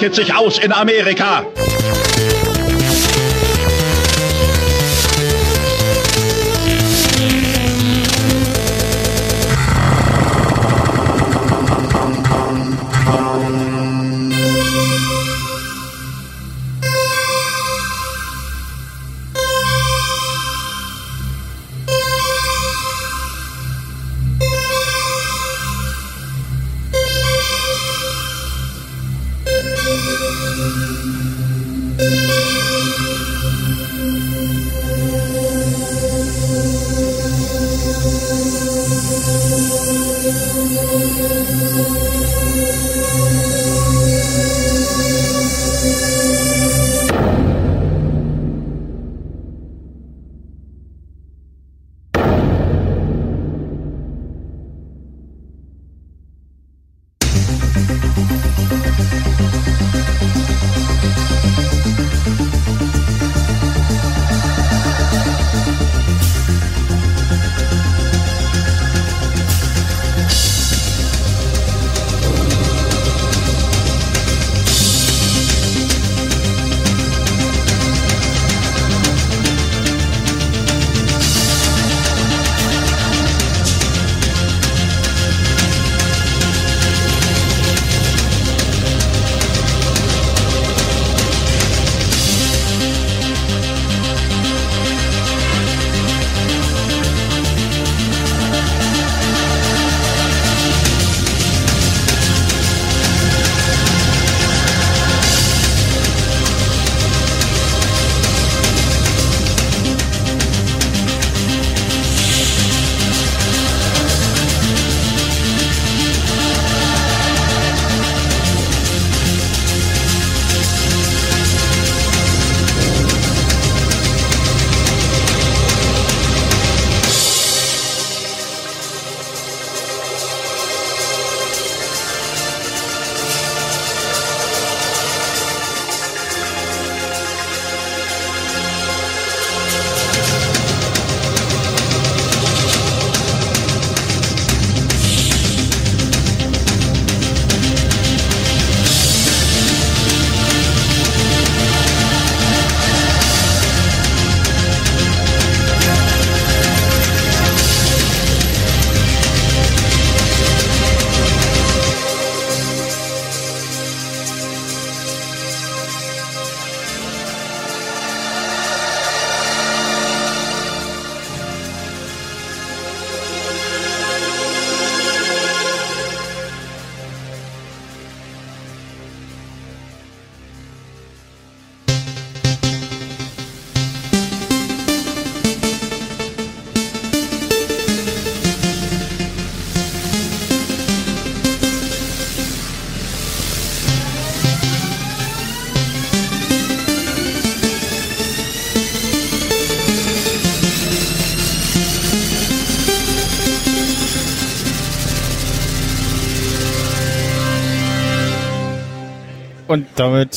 Breitet sich aus in Amerika.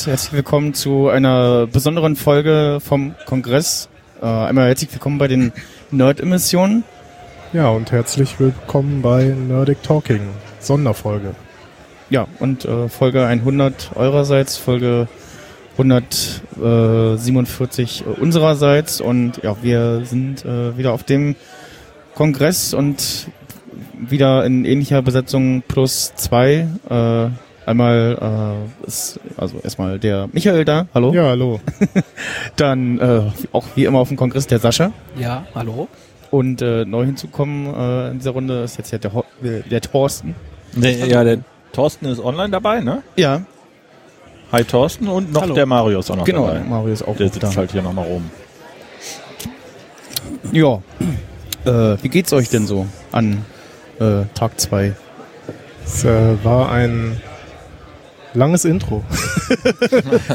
Herzlich willkommen zu einer besonderen Folge vom Kongress. Äh, einmal herzlich willkommen bei den Nerd-Emissionen. Ja, und herzlich willkommen bei Nerdic Talking, Sonderfolge. Ja, und äh, Folge 100 eurerseits, Folge 147 unsererseits. Und ja, wir sind äh, wieder auf dem Kongress und wieder in ähnlicher Besetzung plus zwei. Äh, einmal äh, ist also erstmal der Michael da, hallo. Ja, hallo. Dann äh, auch wie immer auf dem Kongress der Sascha. Ja, hallo. Und äh, neu hinzukommen äh, in dieser Runde ist jetzt ja der, Ho der, der Thorsten. Nee, ja, der Thorsten ist online dabei, ne? Ja, Hi Thorsten und noch Hallo. der Mario ist auch noch genau. dabei. Mario ist auch Der sitzt da. halt hier nochmal rum. Ja. Äh, wie geht's euch denn so an äh, Tag 2. Es äh, war ein langes Intro.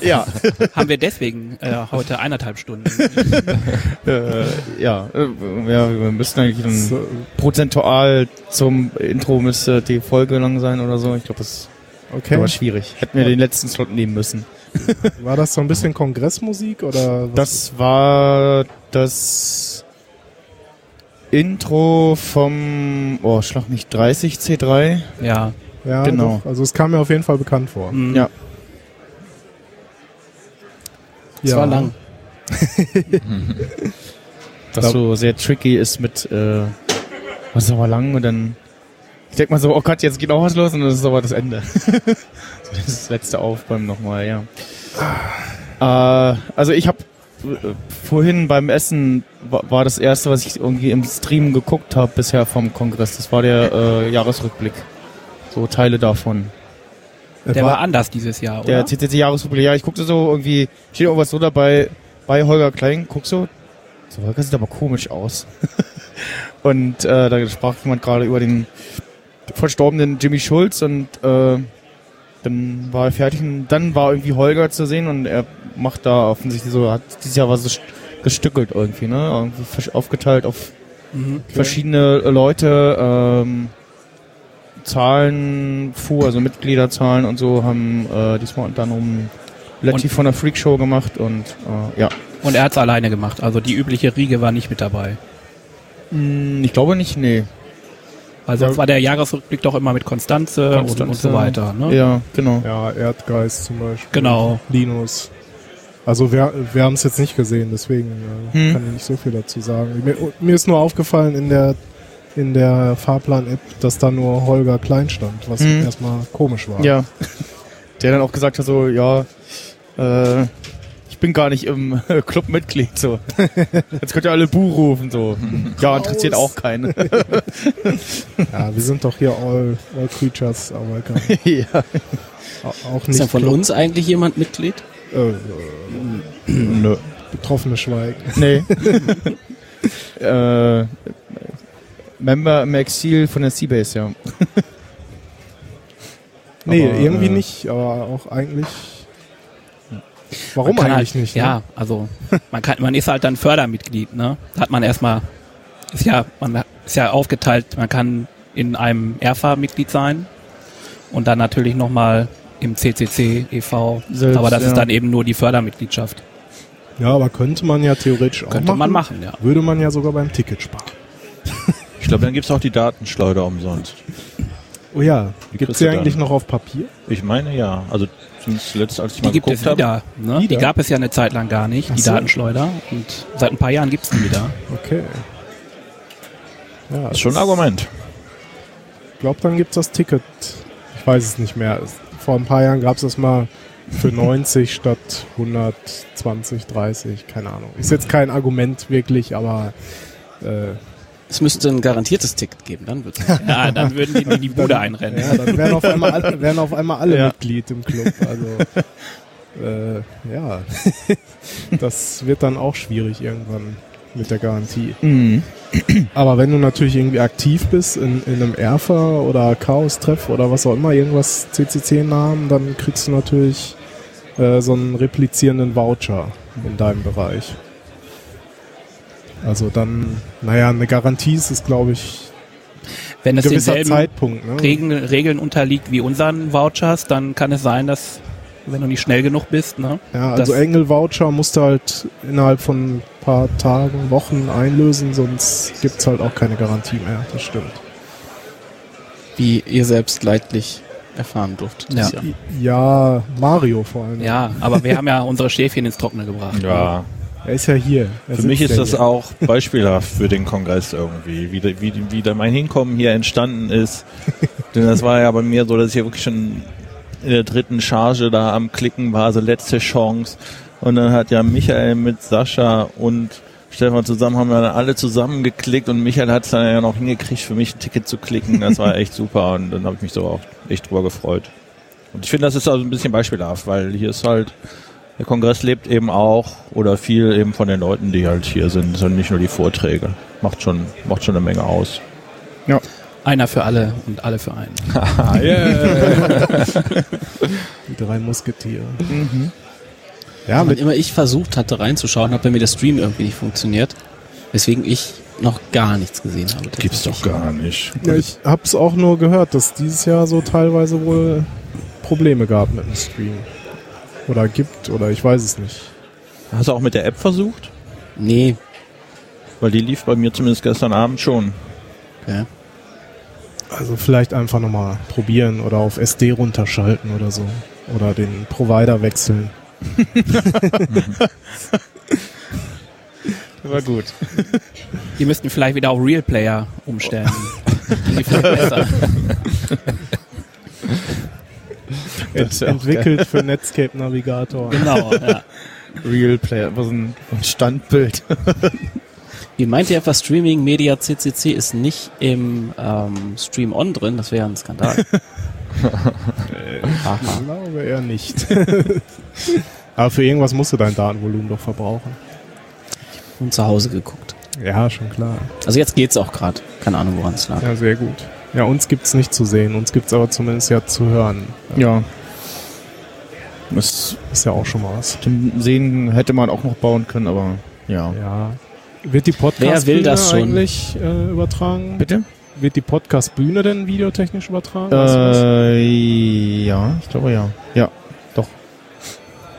Ja, Haben wir deswegen äh, heute eineinhalb Stunden. äh, ja, äh, ja, wir müssten eigentlich dann So, prozentual zum Intro müsste die Folge lang sein oder so. Ich glaube, das okay. aber schwierig. Hätten wir den letzten Slot nehmen müssen. War das so ein bisschen Kongressmusik oder was? Das war das Intro vom, oh, Schlag nicht 30 C3. ja. Ja, genau. Doch, also es kam mir auf jeden Fall bekannt vor. Mhm. Ja. Es war lang. Das so sehr tricky ist mit, äh, was ist aber lang und dann, ich denk mal so, oh Gott, jetzt geht auch was los und das ist aber das Ende. das ist das letzte Aufbäumen nochmal, ja. Äh, also ich habe vorhin beim Essen war, war das erste, was ich irgendwie im Stream geguckt habe bisher vom Kongress. Das war der äh, Jahresrückblick. So Teile davon. Der war anders dieses Jahr, Der oder? CCC-Jahresrückblick, ja, ich guckte so irgendwie, steht irgendwas so dabei, bei Holger Klein, guck so, so Holger sieht aber komisch aus. und äh, da sprach jemand gerade über den verstorbenen Jimmy Schulz und äh, dann war er fertig und dann war irgendwie Holger zu sehen und er macht da offensichtlich so, hat dieses Jahr was so gestückelt irgendwie, ne? Irgendwie aufgeteilt auf Mhm. verschiedene Leute, ähm, Zahlen, Fu, also Mitgliederzahlen und so, haben äh, diesmal unter anderem Letty Und- von der Freak Show gemacht und äh, ja. Und er hat es alleine gemacht. Also die übliche Riege war nicht mit dabei. Hm, Ich glaube nicht, nee. Weil sonst war der Jahresrückblick doch immer mit Konstanze, Und, und Konstanze. so weiter. Ne? Ja, genau. Ja, Erdgeist zum Beispiel. Genau. Linus. Also wir, wir haben es jetzt nicht gesehen, deswegen äh, Hm. kann ich nicht so viel dazu sagen. Mir, mir ist nur aufgefallen in der in der Fahrplan-App, dass da nur Holger Klein stand, was Hm. erstmal komisch war. Ja. Der dann auch gesagt hat, so, ja, äh, ich bin gar nicht im Club Mitglied, so. Jetzt könnt ihr alle Bu rufen, so. Ja, interessiert auch keinen. Ja, wir sind doch hier all, all creatures, aber kann, ja. au- auch Ist nicht ja von Club- uns eigentlich jemand Mitglied? äh, äh, Nö. betroffene Schweigen. Nee. äh, Member im Exil von der Seabase, ja. Nee, Aber, irgendwie äh, nicht, aber auch eigentlich. Warum eigentlich halt, nicht? ne? Ja, also man kann, man ist halt dann Fördermitglied, ne? Da hat man erstmal, ist ja, man ist ja aufgeteilt, man kann in einem RFA Mitglied sein und dann natürlich nochmal im CCC e.V. Selbst, aber das ja. ist dann eben nur die Fördermitgliedschaft. Ja, aber könnte man ja theoretisch auch Könnte machen. man machen, ja. Würde man ja sogar beim Ticket sparen. Ich glaube, dann gibt's auch die Datenschleuder umsonst. Oh ja, Die gibt es die eigentlich dann. noch auf Papier? Ich meine ja. Also zumindest zuletzt, als ich Die mal gibt geguckt es habe. wieder. Ne? Die Wieder? gab es ja eine Zeit lang gar nicht, Ach die so. Datenschleuder. Und seit ein paar Jahren gibt es die wieder. Okay. Ja, Das ist schon ein Argument. Ich glaube, dann gibt es das Ticket. Ich weiß es nicht mehr. Es- Vor ein paar Jahren gab es das mal für 90 statt 120, 30, keine Ahnung. Ist jetzt kein Argument wirklich, aber äh, Es müsste ein garantiertes Ticket geben, dann wird's. Ja, dann würden die in die Bude einrennen. ja, dann wären auf einmal alle, wären auf einmal alle Ja. Mitglied im Club. Also äh, ja, das wird dann auch schwierig irgendwann mit der Garantie. Mhm. Aber wenn du natürlich irgendwie aktiv bist in, in einem Erfa oder Chaos-Treff oder was auch immer, irgendwas CCC-Namen, dann kriegst du natürlich äh, so einen replizierenden Voucher in deinem Bereich. Also dann, naja, eine Garantie ist es, glaube ich, Wenn ein es gewisser denselben Zeitpunkt. Ne? Regeln, Regeln unterliegt wie unseren Vouchers, dann kann es sein, dass, wenn du nicht schnell genug bist, ne? Ja, also das- Engel-Voucher musst du halt innerhalb von ein paar Tagen, Wochen einlösen, sonst gibt's halt auch keine Garantie mehr. Das stimmt. Wie ihr selbst leidlich erfahren durftet. Ja. Ja, Mario vor allem. Ja, aber wir haben ja unsere Schäfchen ins Trockene gebracht. Ja. Er ist ja hier. Er Für mich ist das hier. auch beispielhaft für den Kongress irgendwie, wie, wie, wie da mein Hinkommen hier entstanden ist. Denn das war ja bei mir so, dass ich ja wirklich schon in der dritten Charge da am Klicken war, so letzte Chance. Und dann hat ja Michael mit Sascha und Stefan zusammen, haben wir dann alle zusammen geklickt und Michael hat es dann ja noch hingekriegt, für mich ein Ticket zu klicken. Das war echt super und dann habe ich mich so auch echt drüber gefreut. Und ich finde, das ist also ein bisschen beispielhaft, weil hier ist halt, der Kongress lebt eben auch oder viel eben von den Leuten, die halt hier sind, sondern nicht nur die Vorträge. Macht schon, macht schon eine Menge aus. Einer für alle und alle für einen. Die drei Musketiere. Mhm. Ja, mit, immer ich versucht hatte reinzuschauen, hat bei mir der Stream irgendwie nicht funktioniert. Weswegen ich noch gar nichts gesehen habe. Gibt's doch gar nicht. ja, ich hab's auch nur gehört, dass dieses Jahr so teilweise wohl Probleme gab mit dem Stream. Oder gibt, oder ich weiß es nicht. Hast du auch mit der App versucht? Nee. Weil die lief bei mir zumindest gestern Abend schon. Okay. Also vielleicht einfach nochmal probieren oder auf SD runterschalten oder so. Oder den Provider wechseln. War gut. Die müssten vielleicht wieder auf Real Player umstellen. Die besser. Auch Entwickelt für Netscape Navigator. Genau, ja. Real Player, was ein, ein Standbild. Ihr meint ja etwa Streaming Media CCC ist nicht im ähm, Stream On drin, das wäre ein Skandal. Ich glaube eher nicht. Aber für irgendwas musst du dein Datenvolumen doch verbrauchen. Und zu Hause geguckt. Ja, schon klar. Also jetzt geht's auch gerade. Keine Ahnung, woran es lag. Ja, sehr gut. Ja, uns gibt's nicht zu sehen, uns gibt's aber zumindest ja zu hören. Ja. Das Ist ja auch schon mal was. zum Sehen hätte man auch noch bauen können, aber ja. Ja. Wird die podcast Wer will das schon? eigentlich äh, übertragen? Bitte? Wird die Podcast-Bühne denn videotechnisch übertragen? Äh, ja, ich glaube ja. Ja, doch.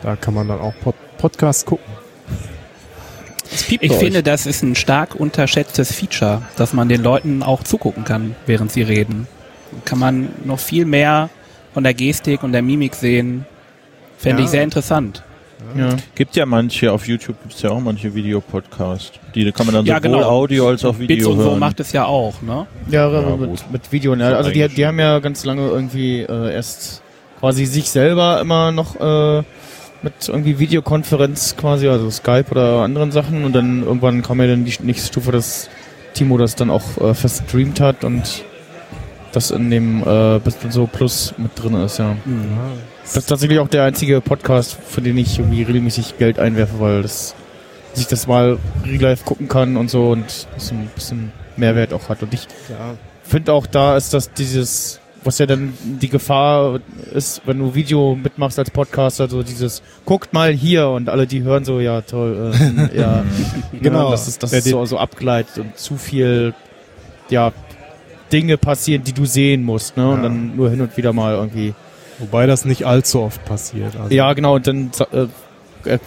Da kann man dann auch Pod Podcast gucken. Es piept Ich finde, euch. das ist ein stark unterschätztes Feature, dass man den Leuten auch zugucken kann, während sie reden. Kann man noch viel mehr von der Gestik und der Mimik sehen. Fände Ja. ich sehr interessant. Ja. Gibt ja manche, auf YouTube gibt's ja auch manche Videopodcasts. Die kann man dann Ja, sowohl genau. Audio als auch Bits Video und so hören. macht es ja auch, ne? Ja, Ja, mit, mit Video. Ne? Also die, die haben ja ganz lange irgendwie äh, erst quasi sich selber immer noch äh, mit irgendwie Videokonferenz quasi, also Skype oder anderen Sachen und dann irgendwann kam ja dann die nächste Stufe, dass Timo das dann auch äh, verstreamt hat und das in dem äh, bis so Plus mit drin ist, ja. Das ist tatsächlich auch der einzige Podcast, für den ich irgendwie regelmäßig Geld einwerfe, weil das dass ich das mal real life gucken kann und so und das ein bisschen Mehrwert auch hat. Und ich finde auch da ist das dieses, was ja dann die Gefahr ist, wenn du Video mitmachst als Podcaster, so dieses, guckt mal hier und alle, die hören so, ja toll, äh, ja, Genau. ja, dass es, dass Ja, die- so, so abgleitet und zu viel, ja, Dinge passieren, die du sehen musst, ne, und Ja. dann nur hin und wieder mal irgendwie, Wobei das nicht allzu oft passiert. Also ja, genau, und dann äh,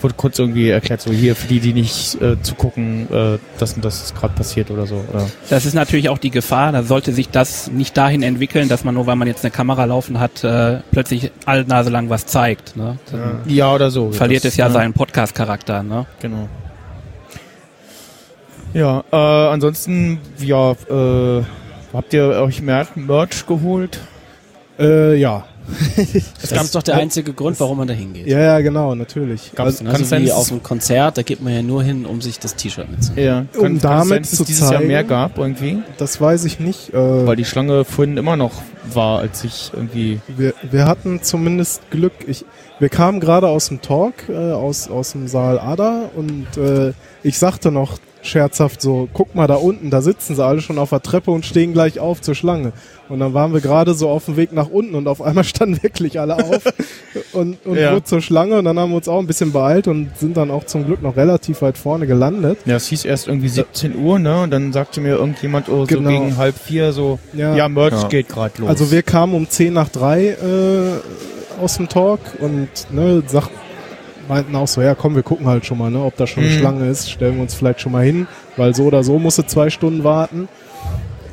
wurde kurz irgendwie erklärt, so hier, für die, die nicht äh, zugucken, äh, das und das ist gerade passiert oder so, oder? Das ist natürlich auch die Gefahr, da sollte sich das nicht dahin entwickeln, dass man nur, weil man jetzt eine Kamera laufen hat, äh, plötzlich Nase lang was zeigt. Ne? Dann Ja, oder so. verliert Das, es ja ne? seinen Podcast-Charakter. Ne? Genau. Ja, äh, ansonsten, ja, äh, habt ihr euch Mer Merch geholt? Äh, ja. Das ist doch der einzige Grund, warum man da hingeht. Ja, ja, genau, natürlich. Gab's- Also, Also wie auf einem Konzert, da geht man ja nur hin, um sich das T-Shirt mitzunehmen. Ja, Um kann, damit sein, zu es dieses Jahr zeigen- mehr gab irgendwie? das weiß ich nicht. Äh, Weil die Schlange vorhin immer noch war, als ich irgendwie... wir, wir hatten zumindest Glück. Ich, wir kamen gerade aus dem Talk, äh, aus, aus dem Saal Ada und äh, ich sagte noch scherzhaft so, guck mal da unten, da sitzen sie alle schon auf der Treppe und stehen gleich auf zur Schlange. Und dann waren wir gerade so auf dem Weg nach unten und auf einmal standen wirklich alle auf und, und Ja. wurden zur Schlange und dann haben wir uns auch ein bisschen beeilt und sind dann auch zum Glück noch relativ weit vorne gelandet. Ja, es hieß erst irgendwie 17 Uhr, ne? Und dann sagte mir irgendjemand oh, Genau. so gegen halb vier so, Ja. ja, Merch Ja. geht gerade los. Also wir kamen um 10 nach 3 äh, aus dem Talk und ne, sag, meinten auch so, ja komm, wir gucken halt schon mal, ne, ob da schon eine Mhm. Schlange ist, stellen wir uns vielleicht schon mal hin, weil so oder so musste zwei Stunden warten.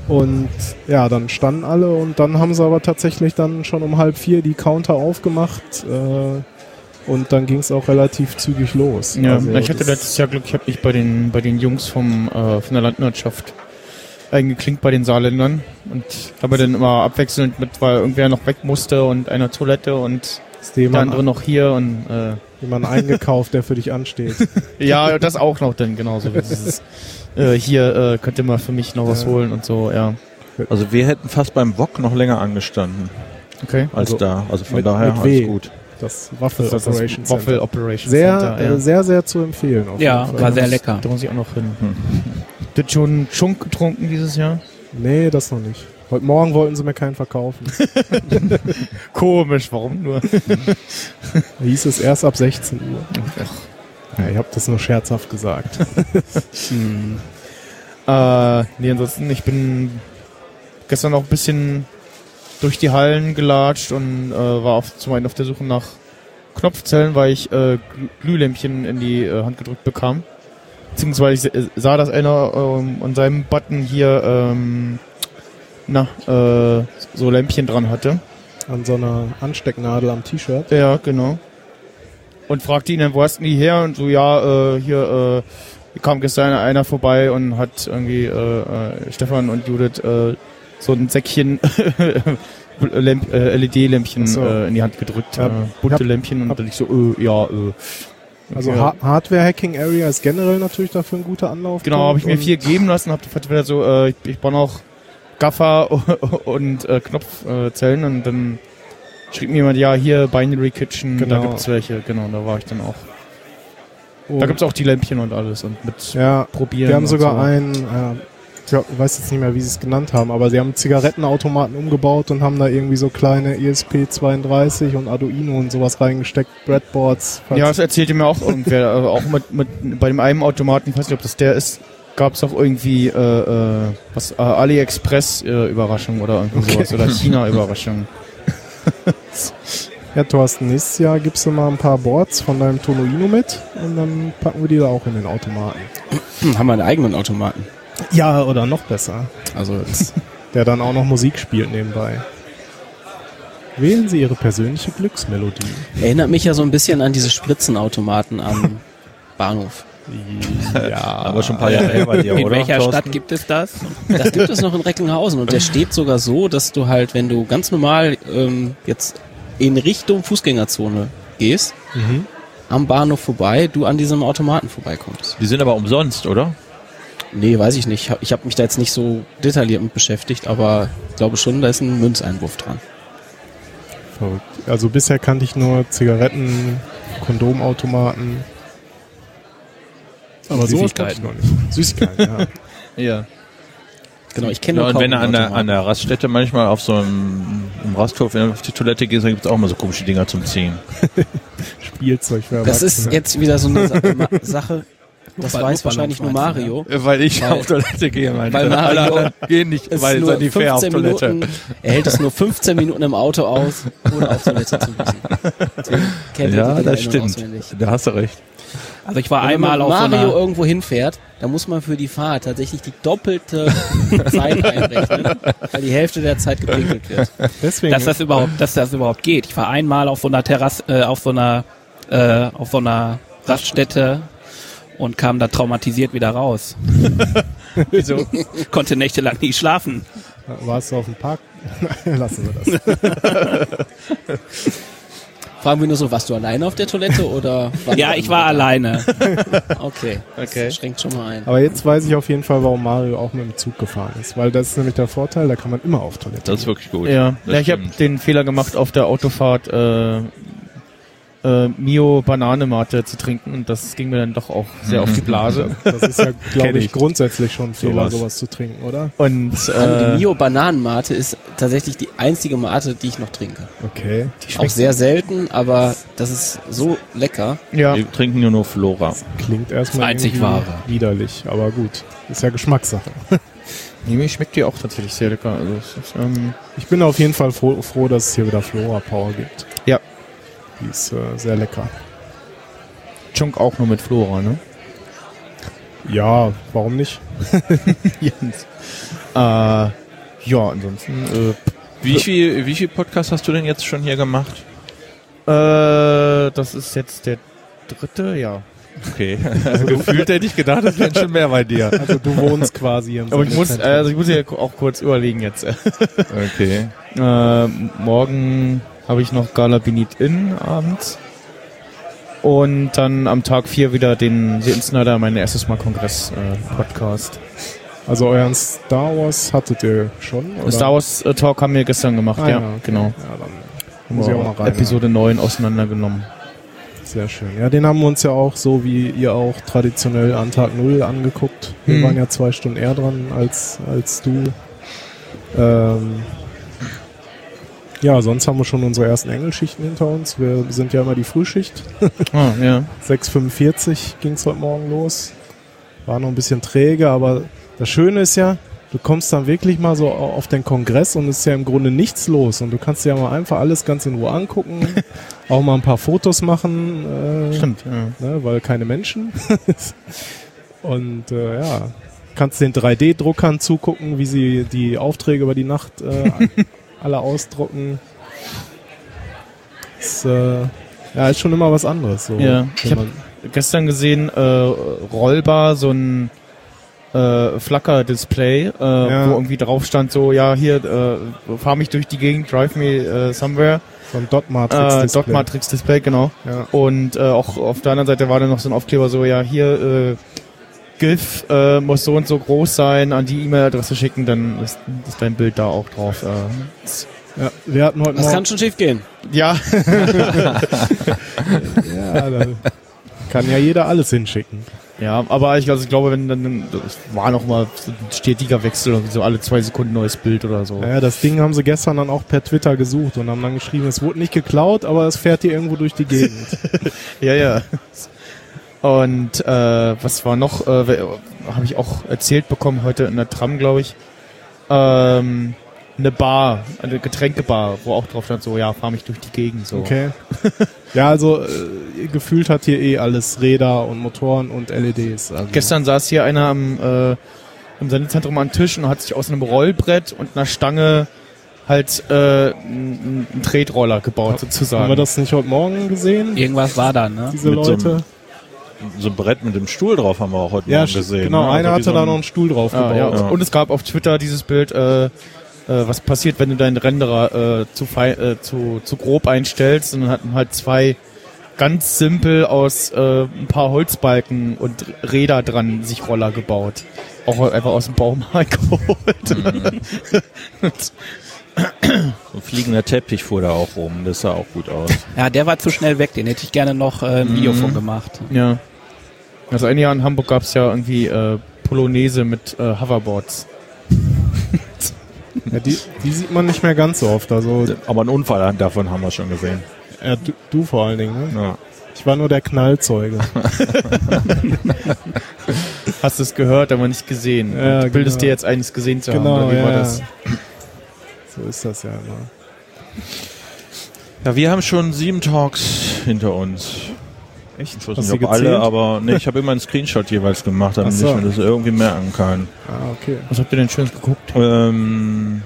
Und ja, dann standen alle und dann haben sie aber tatsächlich dann schon um halb vier die Counter aufgemacht äh, und dann ging es auch relativ zügig los. Ja, Also ich hatte letztes Jahr Glück, ich habe mich bei den bei den Jungs vom äh, von der Landwirtschaft eingeklinkt bei den Saarländern und habe dann immer abwechselnd mit, weil irgendwer noch weg musste und einer Toilette und der andere noch hier und äh, jemand eingekauft, der für dich ansteht. ja, das auch noch dann genauso. wie Dieses, äh, hier äh, könnt ihr mal für mich noch was Ja. holen und so, ja. Also wir hätten fast beim Wok noch länger angestanden Okay. als Also da. Also von mit- daher mit alles gut. Das Waffel Das Operation Waffel Center. Operation Sehr, Center, ja. äh, sehr, sehr zu empfehlen. auf Ja, jeden Fall. war sehr lecker. Da muss ich auch noch hin. Hm. Ihr schon Schunk getrunken dieses Jahr? Nee, das noch nicht. Heute Morgen wollten sie mir keinen verkaufen. Komisch, warum nur? Hieß es erst ab 16 Uhr. Ja, ich habe das nur scherzhaft gesagt. Äh, nee, ansonsten, ich bin gestern auch ein bisschen durch die Hallen gelatscht und äh, war auf, zum einen auf der Suche nach Knopfzellen, weil ich äh, Glüh- Glühlämpchen in die äh, Hand gedrückt bekam. Beziehungsweise ich se- sah, dass einer ähm, an seinem Button hier ähm, na, äh, so Lämpchen dran hatte. An so einer Anstecknadel am T-Shirt. Ja, genau. Und fragte ihn dann, wo hast du die her? Und so, ja, äh, hier, äh, kam gestern einer vorbei und hat irgendwie äh, äh, Stefan und Judith äh, so ein Säckchen äh, LED-Lämpchen Ach so. äh, in die Hand gedrückt. Ja, äh, bunte hab- Lämpchen und dann ich so, äh, ja, äh. Also ja. Ha Hardware-Hacking-Area ist generell natürlich dafür ein guter Anlauf. Genau, habe ich mir vier geben lassen, hab wieder so, äh, ich, ich baue noch Gaffer und äh, Knopfzellen und dann schrieb mir jemand, ja, hier Binary Kitchen, da Genau. gibt's welche, genau, da war ich dann auch. Und Da gibt's auch die Lämpchen und alles und mit ja, probieren. wir haben sogar so. einen, äh, ich glaub, weiß jetzt nicht mehr, wie sie es genannt haben, aber sie haben Zigarettenautomaten umgebaut und haben da irgendwie so kleine E ESP32 und Arduino und sowas reingesteckt, Breadboards. Ja, das erzählte mir auch irgendwer. Auch mit, mit bei dem einen Automaten, ich weiß nicht, ob das der ist, gab es auch irgendwie äh, äh, was äh, AliExpress äh, Überraschung oder irgendwie sowas oder China Überraschung. Ja, Thorsten, nächstes Jahr gibst du mal ein paar Boards von deinem Tonoino mit und dann packen wir die da auch in den Automaten. Haben wir einen eigenen Automaten. Ja, oder noch besser. Also jetzt, Der dann auch noch Musik spielt nebenbei. Wählen Sie Ihre persönliche Glücksmelodie. erinnert mich ja so ein bisschen an diese Spritzenautomaten am Bahnhof. Ja, Aber schon ein paar Jahre her bei dir, In oder? welcher Thorsten? Stadt gibt es das? Das gibt es noch in Recklinghausen und der steht sogar so, dass du halt, wenn du ganz normal ähm, jetzt in Richtung Fußgängerzone gehst, Mhm. am Bahnhof vorbei, du an diesem Automaten vorbeikommst. Die sind aber umsonst, oder? Nee, weiß ich nicht. Ich hab- Ich habe mich da jetzt nicht so detailliert mit beschäftigt, aber ich glaube schon, da ist ein Münzeinwurf dran. Verrückt. Also bisher kannte ich nur Zigaretten, Kondomautomaten. Aber sowas ich noch nicht. Süßigkeiten, ja. Ja. Genau, ich kenne Ja, und wenn du an der, an der Raststätte manchmal auf so einem im Rasthof, wenn du auf die Toilette gehst, dann gibt's auch mal so komische Dinger zum Ziehen. Spielzeug für Das ist jetzt wieder so eine Sache, das Luftballon weiß wahrscheinlich nur Mario. Weil ich Weil- auf Toilette gehe, meine weil Mario- gehen nicht, Es weil sind die fair auf 15 Toilette. Minuten, er hält es nur 15 Minuten im Auto aus, ohne auf Toilette zu müssen. Ja, das stimmt. auswendig. Da hast du recht. Also ich war Wenn einmal man auf so Mario einer, irgendwo hinfährt, dann muss man für die Fahrt tatsächlich die doppelte Zeit einrechnen, weil die Hälfte der Zeit gepinkelt wird. Deswegen, dass das überhaupt, dass das überhaupt geht. Ich war einmal auf so einer Terrasse, äh, auf so einer, äh, auf so einer Raststätte und kam da traumatisiert wieder raus. Wieso? Konnte nächtelang nie schlafen. warst du auf dem Park? Lassen wir das. Fragen wir nur so, warst du alleine auf der Toilette oder? Ja, ich war alleine. Okay, Okay. das schränkt schon mal ein. Aber jetzt weiß ich auf jeden Fall, warum Mario auch mit dem Zug gefahren ist. Weil das ist nämlich der Vorteil, da kann man immer auf Toilette. Das ist wirklich gut. Ja, ja ich habe den Fehler gemacht, auf der Autofahrt äh, äh, Mio Bananenmate zu trinken und das ging mir dann doch auch sehr auf die Blase. Das ist ja, glaube ich, ich. grundsätzlich schon ein Fehler, Sowas. sowas zu trinken, oder? Und Also äh, die Mio Bananenmate ist tatsächlich die einzige Mate, die ich noch trinke. Okay. Auch sehr selten, aber das ist so lecker. ja, Wir trinken nur noch Flora. Klingt erstmal Das einzig Wahre. widerlich, aber gut. Ist ja Geschmackssache. nee, mir schmeckt die auch tatsächlich sehr lecker. Also ist, ähm, Ich bin auf jeden Fall froh, froh dass es hier wieder Flora Power gibt. Ja. Die ist äh, sehr lecker. Chunk auch nur mit Flora, ne? Ja, warum nicht? Jens. Äh, ja, ansonsten äh, Wie viel, wie viel Podcast hast du denn jetzt schon hier gemacht? Äh, das ist jetzt der dritte, ja. Okay. Gefühlt hätte ich gedacht, das wären schon mehr bei dir. Also du wohnst quasi im Aber ich muss, also ich muss ja auch kurz überlegen jetzt. Okay. Äh, morgen habe ich noch Gala Benit in abends. Und dann am Tag 4 wieder den The Insider, mein erstes Mal Kongress-Podcast. Also euren Star Wars hattet ihr schon? Oder? Star Wars äh, Talk haben wir gestern gemacht, Ah, ja, okay. genau. Ja, dann muss ich auch mal rein. Episode 9 auseinandergenommen. Sehr schön. Ja, den haben wir uns ja auch so wie ihr auch traditionell an Tag Null angeguckt. Wir Hm. waren ja zwei Stunden eher dran als, als du. Ähm, ja, sonst haben wir schon unsere ersten Engelschichten hinter uns. Wir sind ja immer die Frühschicht. Ah, ja. 6.45 ging es heute Morgen los. War noch ein bisschen träge, aber das Schöne ist ja, du kommst dann wirklich mal so au- auf den Kongress und es ist ja im Grunde nichts los. Und du kannst dir ja mal einfach alles ganz in Ruhe angucken, auch mal ein paar Fotos machen. Äh, Stimmt, ja. ne, weil keine Menschen. und äh, ja, kannst den 3D-Druckern zugucken, wie sie die Aufträge über die Nacht äh, alle ausdrucken. Ist, äh, ja, ist schon immer was anderes. So, Ja, ich wenn hab- man- Gestern gesehen, äh, rollbar, so ein äh, Flacker-Display, äh, Ja. wo irgendwie drauf stand, so, ja, hier, äh, fahr mich durch die Gegend, drive me äh, somewhere. so ein Äh, Dot-Matrix. Dot-Matrix-Display, genau. Ja. Und äh, auch auf der anderen Seite war dann noch so ein Aufkleber, so, ja, hier, äh, GIF äh, muss so und so groß sein, an die E-Mail-Adresse schicken, dann ist, ist dein Bild da auch drauf. Äh, Ja, wir hatten heute Das Morgen. kann schon schief gehen. ja, Ja, da kann ja jeder alles hinschicken. ja, aber ich, also ich glaube, wenn dann, das war noch mal so ein stetiger Wechsel, irgendwie so alle zwei Sekunden neues Bild oder so. Ja, das Ding haben sie gestern dann auch per Twitter gesucht und haben dann geschrieben, es wurde nicht geklaut, aber es fährt hier irgendwo durch die Gegend. Ja, ja. Und äh, was war noch? Äh, Habe ich auch erzählt bekommen heute in der Tram, glaube ich. Ähm, eine Bar, eine Getränkebar, wo auch drauf stand so, ja, fahr mich durch die Gegend so. Okay. Ja, also äh, gefühlt hat hier eh alles Räder und Motoren und LEDs. Also. Gestern saß hier einer am, äh, im Sendezentrum am Tisch und hat sich aus einem Rollbrett und einer Stange halt äh, einen Tretroller gebaut sozusagen. Haben wir das nicht heute Morgen gesehen? Irgendwas war da, ne? Diese Mit so Leute? einem- So ein Brett mit dem Stuhl drauf haben wir auch heute ja, Morgen gesehen. genau. ne? Einer Also hatte so da noch einen Stuhl drauf Ah, ja. gebaut. Und es gab auf Twitter dieses Bild, äh, äh, was passiert, wenn du deinen Renderer äh, zu, fei äh, zu, zu grob einstellst und dann hatten halt zwei ganz simpel aus äh, ein paar Holzbalken und Räder dran sich Roller gebaut. Auch einfach aus dem Baumarkt geholt. So ein fliegender Teppich fuhr da auch rum. Das sah auch gut aus. Ja, der war zu schnell weg. Den hätte ich gerne noch äh, ein Video von gemacht. ja. Also ein Jahr in Hamburg gab es ja irgendwie äh, Polonaise mit äh, Hoverboards. Ja, die, die sieht man nicht mehr ganz so oft. Also Aber einen Unfall davon haben wir schon gesehen. ja, du, du vor allen Dingen. Ne? Ja. Ich war nur der Knallzeuge. Hast du es gehört, aber nicht gesehen. Ja, du bildest genau. dir jetzt eines gesehen zu haben. genau, oder wie war ja. das? So ist das ja immer. ja, wir haben schon sieben Talks hinter uns. Echt? Ich weiß Hast nicht, ob alle, aber nee, ich habe immer einen Screenshot jeweils gemacht, damit so. ich mir das irgendwie merken kann. Ah, okay. Was habt ihr denn schönes geguckt? Ähm,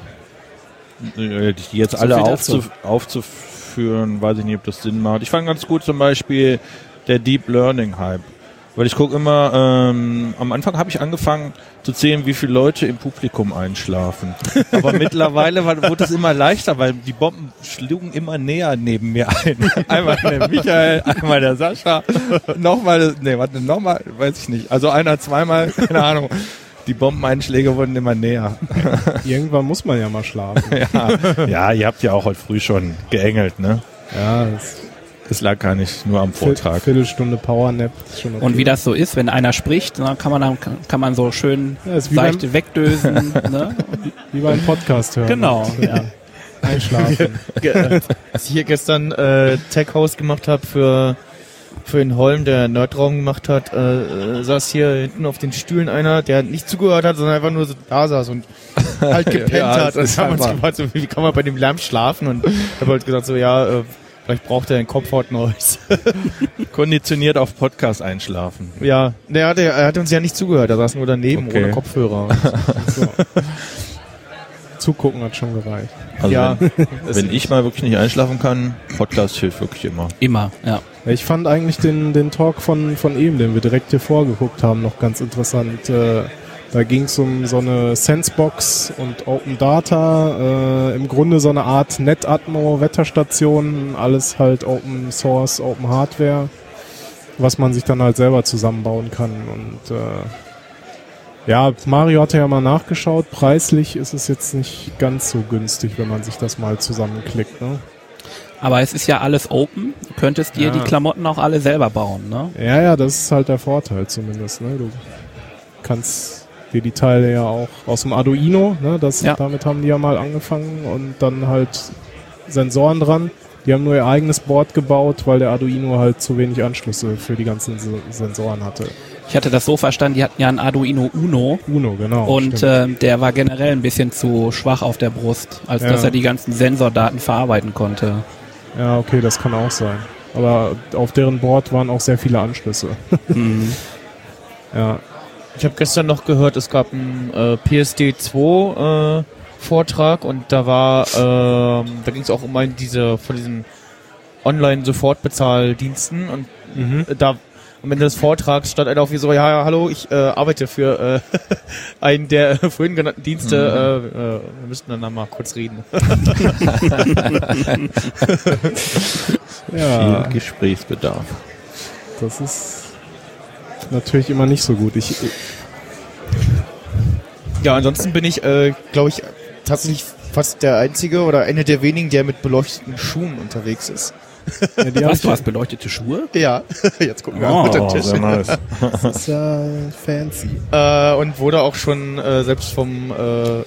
äh, die jetzt So alle viel dazu. aufzu aufzuführen, weiß ich nicht, ob das Sinn macht. Ich fand ganz gut zum Beispiel der Deep Learning Hype. Weil ich gucke immer, ähm, am Anfang habe ich angefangen zu zählen, wie viele Leute im Publikum einschlafen. Aber mittlerweile war, wurde es immer leichter, weil die Bomben schlugen immer näher neben mir ein. Einmal der Michael, einmal der Sascha, nochmal, nee, warte, nochmal, weiß ich nicht. Also einer, zweimal, keine Ahnung. Die Bombeneinschläge wurden immer näher. Irgendwann muss man ja mal schlafen. Ja, ja, ihr habt ja auch heute früh schon geengelt, ne? ja, das Es lag gar nicht nur am Viert- Vortrag. Viertelstunde Powernap ist schon okay. Und wie das so ist, wenn einer spricht, dann kann man dann kann man so schön Ja, ist wie seicht wegdösen. ne? Wie beim Podcast hören. Genau. Ja. Einschlafen. Ge- Als ich hier gestern äh, Tech House gemacht habe für für den Holm, der Nerdraum gemacht hat, äh, äh, saß hier hinten auf den Stühlen einer, der nicht zugehört hat, sondern einfach nur so da saß und halt gepennt Ja, hat. das Und haben wir uns gefragt, so, wie kann man bei dem Lärm schlafen? Und ich habe halt gesagt, so ja, äh, vielleicht braucht er ein Kopfhaut-Neues. Konditioniert auf Podcast einschlafen. ja, der hat, er hat uns ja nicht zugehört, er saß nur daneben Okay. ohne Kopfhörer. So. Zugucken hat schon gereicht. Also ja, wenn, wenn ich mal wirklich nicht einschlafen kann, Podcast hilft wirklich immer. Immer, ja. Ja, Ich fand eigentlich den, den Talk von, von eben, den wir direkt hier vorgeguckt haben, noch ganz interessant. Äh, da ging es um so eine Sensebox und Open Data, äh, im Grunde so eine Art NetAtmo Wetterstation, alles halt Open Source, Open Hardware, was man sich dann halt selber zusammenbauen kann. Und äh, ja, Mario hatte ja mal nachgeschaut, preislich ist es jetzt nicht ganz so günstig, wenn man sich das mal zusammenklickt. Ne? Aber es ist ja alles open. Du könntest dir Ja. die Klamotten auch alle selber bauen, ne? Ja, ja, das ist halt der Vorteil zumindest. Ne? Du kannst die die Teile ja auch aus dem Arduino, ne, das, Ja. damit haben die ja mal angefangen und dann halt Sensoren dran. Die haben nur ihr eigenes Board gebaut, weil der Arduino halt zu wenig Anschlüsse für die ganzen Se- Sensoren hatte. Ich hatte das so verstanden, die hatten ja einen Arduino Uno Uno, genau. und äh, der war generell ein bisschen zu schwach auf der Brust, als Ja. dass er die ganzen Sensordaten verarbeiten konnte. ja, okay, das kann auch sein. Aber auf deren Board waren auch sehr viele Anschlüsse. Mhm. Ja, Ich habe gestern noch gehört, es gab einen äh, PSD2 äh, Vortrag und da war, ähm, da ging es auch um einen diese von diesen Online-Sofortbezahldiensten und mhm. da am Ende des Vortrags stand einer auf wie so, ja, ja hallo, ich äh, arbeite für äh, einen der äh, vorhin genannten Dienste, äh, äh, wir müssten dann mal kurz reden. ja Viel Gesprächsbedarf. das ist natürlich immer nicht so gut. Ich, Ja, ansonsten bin ich, äh, glaube ich, tatsächlich fast der Einzige oder einer der wenigen, der mit beleuchteten Schuhen unterwegs ist. ja, Was, ich, du hast beleuchtete Schuhe? Ja, jetzt gucken wir Oh, unter den Tisch. sehr nice. das ist ja fancy. Äh, und wurde auch schon äh, selbst vom äh, äh,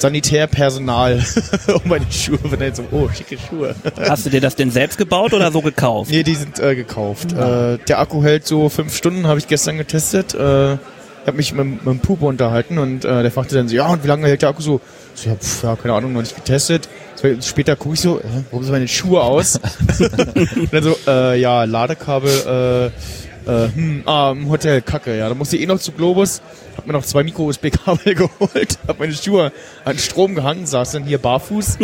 Sanitärpersonal um meine Schuhe benannt. So, oh, schicke Schuhe. Hast du dir das denn selbst gebaut oder so gekauft? nee, die sind äh, gekauft. Äh, der Akku hält so fünf Stunden, habe ich gestern getestet. Äh, ich habe mich mit, mit dem Pupo unterhalten und äh, der fragte dann so, ja, und wie lange hält der Akku so? so ja, pf, ja, keine Ahnung, noch nicht getestet. Später gucke ich so, äh, warum sind meine Schuhe aus? und dann so, äh, ja, Ladekabel, äh, äh, hm, ah, im Hotel, kacke, ja. Da musste ich eh noch zu Globus, hab mir noch zwei Micro-USB-Kabel geholt, hab meine Schuhe an Strom gehangen, saß dann hier barfuß.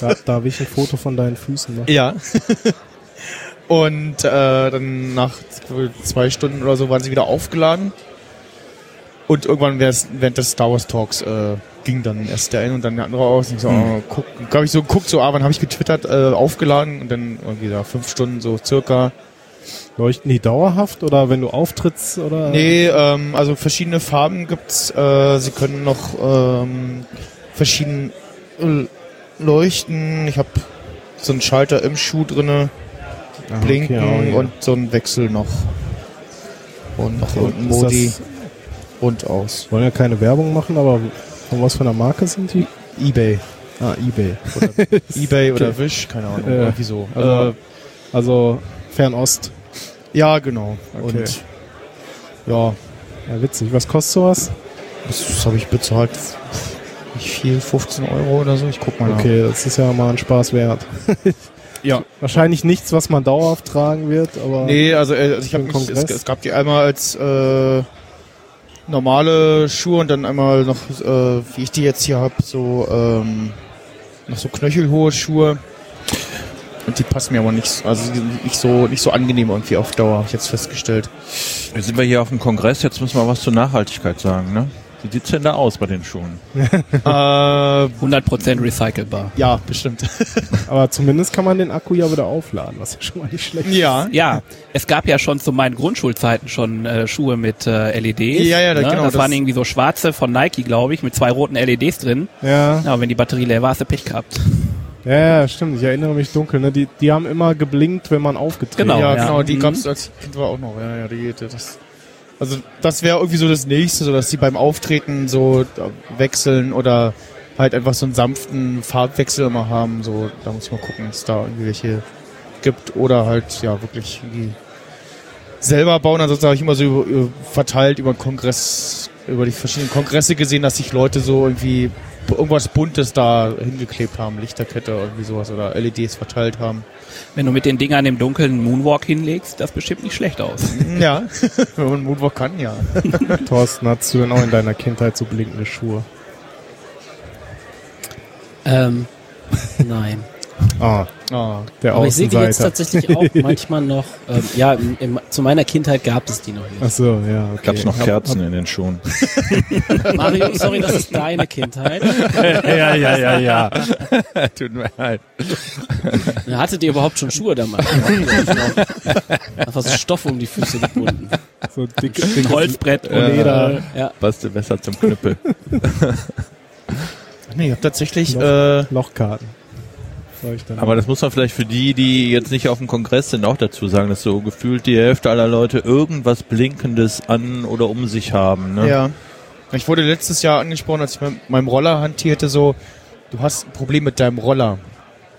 Da, darf ich ein Foto von deinen Füßen machen? Ja. Und äh, dann nach zwei Stunden oder so waren sie wieder aufgeladen. Und irgendwann während während des Star Wars Talks äh, ging dann erst der eine und dann der andere aus. Und ich so, oh, guck, glaub ich so guckt so, ah, wann habe ich getwittert, äh, aufgeladen und dann irgendwie da fünf Stunden so circa. Leuchten die dauerhaft oder wenn du auftrittst oder? Nee, ähm, also verschiedene Farben gibt's. Äh, sie können noch ähm, verschieden leuchten. Ich habe so einen Schalter im Schuh drinne. Ah, blinken okay, ja. und so ein Wechsel noch. Und, So, und ein Modi und aus. Wollen ja keine Werbung machen, aber von was für einer Marke sind die? Ebay. Ah, eBay. Ebay oder Wish, keine Ahnung. Äh, irgendwie so. also- äh, Also Fernost. Ja, genau. Okay. Und ja, Ja, witzig. Was kostet sowas? das habe ich bezahlt. Nicht viel, 15 Euro oder so. Ich guck mal Okay, das ist ja mal ein Spaß wert. Ja. Wahrscheinlich nichts, was man dauerhaft tragen wird, aber nach. Nee, also, äh, also ich habe es, es gab die einmal als äh, normale Schuhe und dann einmal noch, äh, wie ich die jetzt hier habe, so ähm, noch so knöchelhohe Schuhe. Und die passen mir aber nicht, so- also die sind nicht so nicht so angenehm irgendwie auf Dauer, hab ich jetzt festgestellt. Jetzt sind wir hier auf dem Kongress, jetzt müssen wir was zur Nachhaltigkeit sagen, ne? Wie sieht's denn da aus bei den Schuhen? äh, 100% recycelbar. ja, bestimmt. aber zumindest kann man den Akku ja wieder aufladen, was ja schon mal nicht schlecht ist. ja. Ja, es gab ja schon zu meinen Grundschulzeiten schon äh, Schuhe mit äh, LEDs. Ja, ja, ne? genau, Das, das- waren irgendwie so schwarze von Nike, glaube ich, mit zwei roten LEDs drin. Ja, Ja, aber wenn die Batterie leer war, hast du Pech gehabt. Ja, ja, stimmt. Ich erinnere mich dunkel. Ne? Die, die haben immer geblinkt, wenn man aufgetreten Genau, ja, ja. genau, die Mhm. gab's als Kind war auch noch. Ja, ja, die, das, also das wäre irgendwie so das nächste, so dass die beim Auftreten so da wechseln oder halt einfach so einen sanften Farbwechsel immer haben. So, da muss ich mal gucken, ob es da irgendwie welche gibt oder halt ja wirklich irgendwie selber bauen. Ansonsten habe ich immer so verteilt über den Kongress, über die verschiedenen Kongresse gesehen, dass sich Leute so irgendwie irgendwas Buntes da hingeklebt haben, Lichterkette oder irgendwie sowas oder LEDs verteilt haben. Wenn du mit den Dingern im Dunkeln Moonwalk hinlegst, das bestimmt nicht schlecht aus. Ja, wenn man Moonwalk kann, ja. Thorsten, hattest du denn auch in deiner Kindheit so blinkende Schuhe? Ähm, nein. Ah, Ah. der Aber ich sehe die jetzt tatsächlich auch manchmal noch. Ähm, ja, im, im, zu meiner Kindheit gab es die noch nicht. Ach so, ja, okay. Gab's noch Hab- Kerzen in den Schuhen? Mario, sorry, das ist deine Kindheit. ja, ja, ja, ja. Tut mir leid. Hattet ihr überhaupt schon Schuhe damals? Einfach so Stoff um die Füße gebunden. So dicke, Ein dicke Holzbrett und Leder. Ja. Passte besser zum Knüppel. Nee, ich habe tatsächlich, Noch- äh, Lochkarten. Soll ich dann Aber das muss man vielleicht für die, die jetzt nicht auf dem Kongress sind, auch dazu sagen, dass so gefühlt die Hälfte aller Leute irgendwas Blinkendes an oder um sich haben. Ne? ja, Ich wurde letztes Jahr angesprochen, als ich mit meinem Roller hantierte, so, du hast ein Problem mit deinem Roller.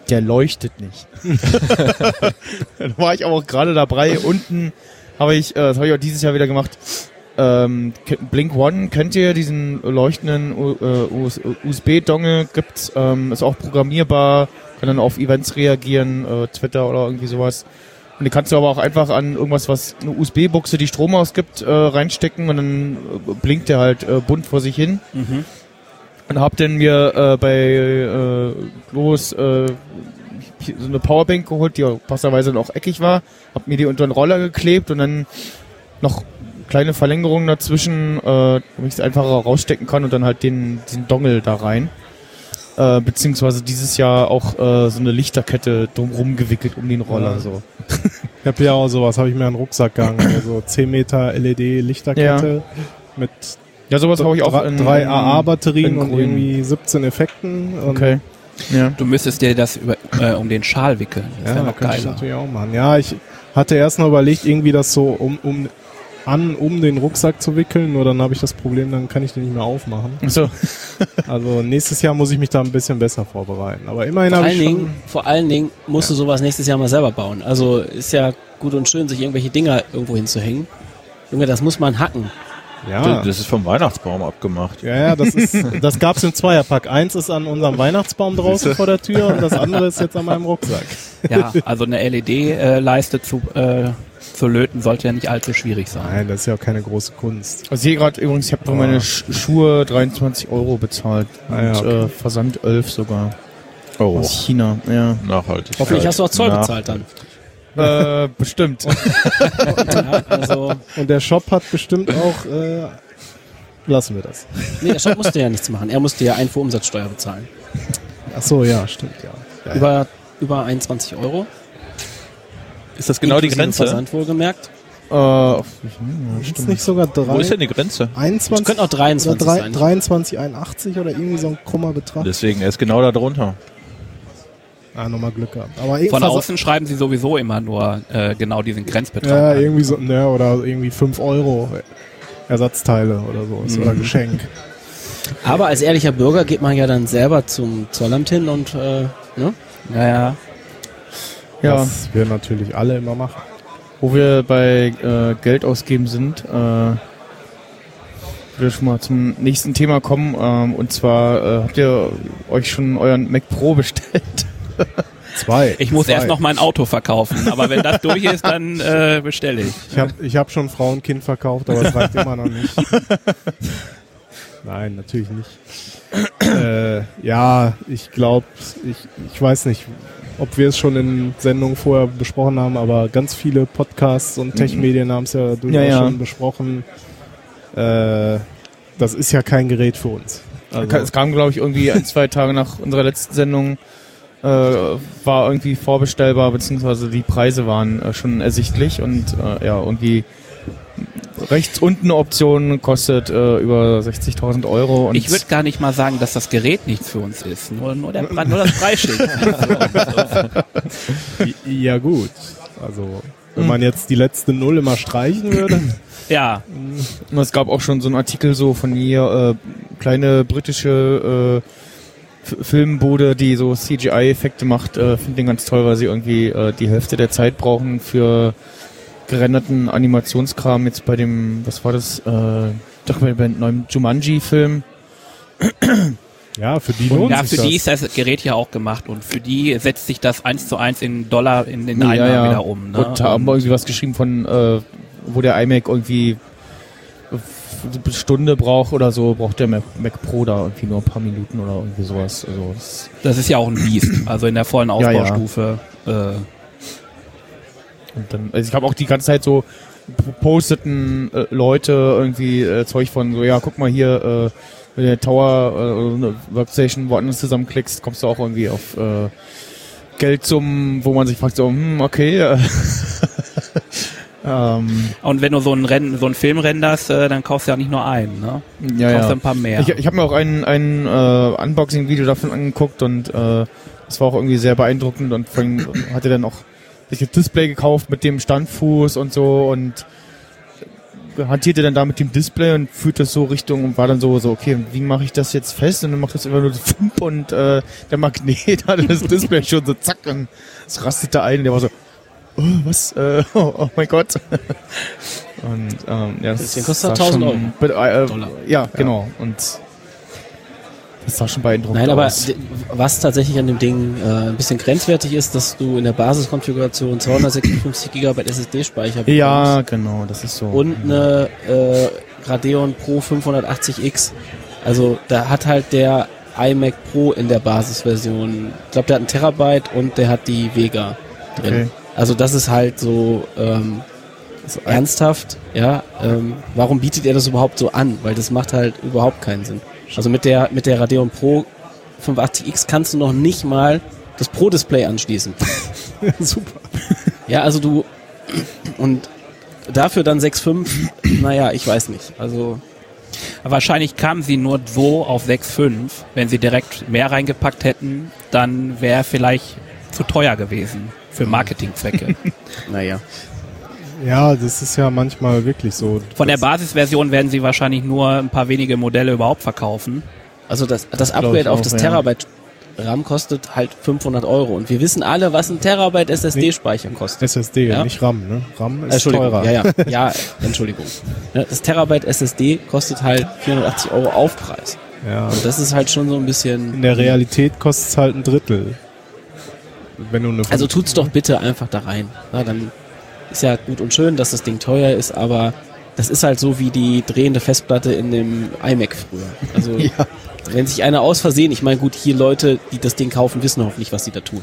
Der leuchtet nicht. Dann war ich aber auch gerade dabei. Unten habe ich, äh, das habe ich auch dieses Jahr wieder gemacht, ähm, Blink One, kennt ihr diesen leuchtenden U- äh, USB-Dongle? Gibt's, ähm, ist auch programmierbar, kann dann auf Events reagieren, äh, Twitter oder irgendwie sowas. Und die kannst du aber auch einfach an irgendwas, was eine USB-Buchse, die Strom ausgibt, äh, reinstecken und dann äh, blinkt der halt äh, bunt vor sich hin. Und hab dann mir äh, bei äh, Globus äh, so eine Powerbank geholt, die dann auch eckig war, hab mir die unter den Roller geklebt und dann noch kleine Verlängerungen dazwischen, äh, damit ich es einfacher rausstecken kann und dann halt den diesen Dongle da rein. Äh, beziehungsweise dieses Jahr auch äh, so eine Lichterkette drumrum gewickelt um den Roller. Ja. So. Ich habe ja auch sowas, habe ich mir einen Rucksack gegangen. Also 10 Meter LED-Lichterkette mit Ja, sowas habe ich auch drei, in, drei AA-Batterien und irgendwie 17 Effekten. Und Okay. Ja. Du müsstest dir das über, äh, um den Schal wickeln. Das Ja, wäre da noch könnte ich geiler. natürlich auch machen. Ja, ich hatte erst noch überlegt, irgendwie das so um, um an, um den Rucksack zu wickeln, nur dann habe ich das Problem, dann kann ich den nicht mehr aufmachen. So. Also nächstes Jahr muss ich mich da ein bisschen besser vorbereiten. Aber immerhin Vor habe allen, ich schon, Dingen, vor allen Dingen musst du sowas nächstes Jahr mal selber bauen. Also ist ja gut und schön, sich irgendwelche Dinger irgendwo hinzuhängen. Junge, das muss man hacken. ja, Das ist vom Weihnachtsbaum abgemacht. ja, ja, das ist, das gab's im Zweierpack. Eins ist an unserem Weihnachtsbaum draußen vor der Tür und das andere ist jetzt an meinem Rucksack. Ja, also eine LED-Leiste zu, äh, zu löten sollte ja nicht allzu schwierig sein. Nein, das ist ja auch keine große Kunst. Also hier gerade übrigens, ich habe für meine Sch Schuhe 23 Euro bezahlt. Ah, ja, und okay. äh, Versand 11 sogar. Oh, Aus China, ja. nachhaltig. Hoffentlich hast du auch Zoll bezahlt dann. äh, bestimmt. Ja, also, Und der Shop hat bestimmt auch, äh, lassen wir das. nee, der Shop musste ja nichts machen. Er musste ja Einfuhrumsatzsteuer bezahlen. Ach so, ja, stimmt, ja. ja, ja. Über, über 21 Euro. Ist das genau die Grenze? Versand wohlgemerkt. äh, auf- Ist nicht sogar drei, Wo ist denn die Grenze? 21, Könnte auch 23 oder drei- sein. 23, 81 oder irgendwie so ein krummer Betrag. Deswegen, er ist genau da drunter. Ah, nochmal Glück gehabt. Aber Von außen schreiben sie sowieso immer nur äh, genau diesen Grenzbetrag. Ja, an. irgendwie so, ne, oder irgendwie 5 Euro Ersatzteile oder so, ist oder Geschenk. Aber als ehrlicher Bürger geht man ja dann selber zum Zollamt hin und, äh, ne? ja, ja. Ja, Was wir natürlich alle immer machen. wo wir bei äh, Geld ausgeben sind, äh, würde schon mal zum nächsten Thema kommen. Ähm, und zwar äh, habt ihr euch schon euren Mac Pro bestellt? Zwei. Ich muss Zwei. erst noch mein Auto verkaufen, aber wenn das durch ist, dann äh, bestelle ich. Ich habe ich hab schon Frau und Kind verkauft, aber es reicht immer noch nicht. Nein, natürlich nicht. Äh, ja, ich glaube, ich, ich weiß nicht, ob wir es schon in Sendungen vorher besprochen haben, aber ganz viele Podcasts und Tech-Medien haben es ja durchaus Ja, ja. schon besprochen. Äh, das ist ja kein Gerät für uns. Also, Es kam, glaube ich, irgendwie ein, zwei Tage nach unserer letzten Sendung, äh, war irgendwie vorbestellbar, beziehungsweise die Preise waren äh, schon ersichtlich und äh, ja, irgendwie rechts unten eine Option kostet äh, über 60.000 Euro. Und Ich würde gar nicht mal sagen, dass das Gerät nichts für uns ist, nur, nur, der, nur das Preisschild. Ja gut. Also, wenn man jetzt die letzte Null immer streichen würde. ja, Und es gab auch schon so einen Artikel so von hier, äh, kleine britische äh, Filmbude, die so CGI-Effekte macht, äh, finde den ganz toll, weil sie irgendwie äh, die Hälfte der Zeit brauchen für gerenderten Animationskram. Jetzt bei dem, was war das, äh, doch bei dem neuen Jumanji-Film. Ja, für die lohnt ja, sich für das. die ist das Gerät ja auch gemacht und für die setzt sich das eins zu eins in Dollar in den Ja, Einnahmen ja. wieder um. Ne? Und da haben wir irgendwie was geschrieben von, äh, wo der iMac irgendwie eine Stunde braucht oder so, braucht der Mac, Mac Pro da irgendwie nur ein paar Minuten oder irgendwie sowas. Also das das ist ja auch ein Biest, also in der vollen Ja, ja. Ausbaustufe. Äh, Und dann, also ich habe auch die ganze Zeit so posteten äh, Leute irgendwie äh, Zeug von so, ja, guck mal hier, äh, wenn du Tower äh, oder eine Workstation woanders zusammenklickst, kommst du auch irgendwie auf äh, Geldsummen, wo man sich fragt so, hm, okay. Äh, ähm, Und wenn du so einen, Renn, so einen Film renderst, äh, dann kaufst du ja nicht nur einen, ne? ja, kaufst du ja. ein paar mehr. Ich, ich habe mir auch ein, ein äh, Unboxing-Video davon angeguckt und äh, das war auch irgendwie sehr beeindruckend und vor allem hatte dann auch sich das Display gekauft mit dem Standfuß und so und hantierte dann da mit dem Display und führt das so Richtung und war dann so, so okay, wie mache ich das jetzt fest? Und dann macht das immer nur so fump und äh, der Magnet hatte das Display schon so zack und es rastete ein und der war so, oh, was? Äh, oh, oh mein Gott. und ähm, ja, das Deswegen kostet sah das 1000 schon be- äh, Dollar. Ja, genau. Und das sah schon beeindruckend Nein, aber aus. was tatsächlich an dem Ding äh, ein bisschen grenzwertig ist, dass du in der Basiskonfiguration 256 GB SSD-Speicher Ja, genau, das ist so. und eine äh, Radeon Pro 580X. Also da hat halt der iMac Pro in der Basisversion, ich glaube, der hat einen Terabyte und der hat die Vega drin. Okay. Also das ist halt so ähm, so ernsthaft, ja. Ähm, warum bietet er das überhaupt so an? Weil das macht halt überhaupt keinen Sinn. Also mit der mit der Radeon Pro 85X kannst du noch nicht mal das Pro-Display anschließen. Super. Ja, also du und dafür dann 6.5, naja, ich weiß nicht. Also Wahrscheinlich kamen sie nur so auf 6,5. Wenn sie direkt mehr reingepackt hätten, dann wäre vielleicht zu teuer gewesen für Marketingzwecke. naja. Ja, das ist ja manchmal wirklich so. Von der Basisversion werden sie wahrscheinlich nur ein paar wenige Modelle überhaupt verkaufen. Also das, das Upgrade ich auf auch, das ja. Terabyte RAM kostet halt 500 Euro. Und wir wissen alle, was ein Terabyte SSD-Speicher kostet. SSD, Ja. nicht RAM, ne? RAM ist Entschuldigung, teurer. ja, ja, ja, Entschuldigung. Das Terabyte SSD kostet halt 480 Euro Aufpreis. ja. Und das ist halt schon so ein In bisschen. der Realität kostet es halt ein Drittel. Wenn du eine Also tut's doch bitte einfach da rein. Na, dann ist ja gut und schön, dass das Ding teuer ist, aber das ist halt so wie die drehende Festplatte in dem iMac früher. Also wenn sich einer aus Versehen, ich meine gut, hier Leute, die das Ding kaufen, wissen hoffentlich, was sie da tun.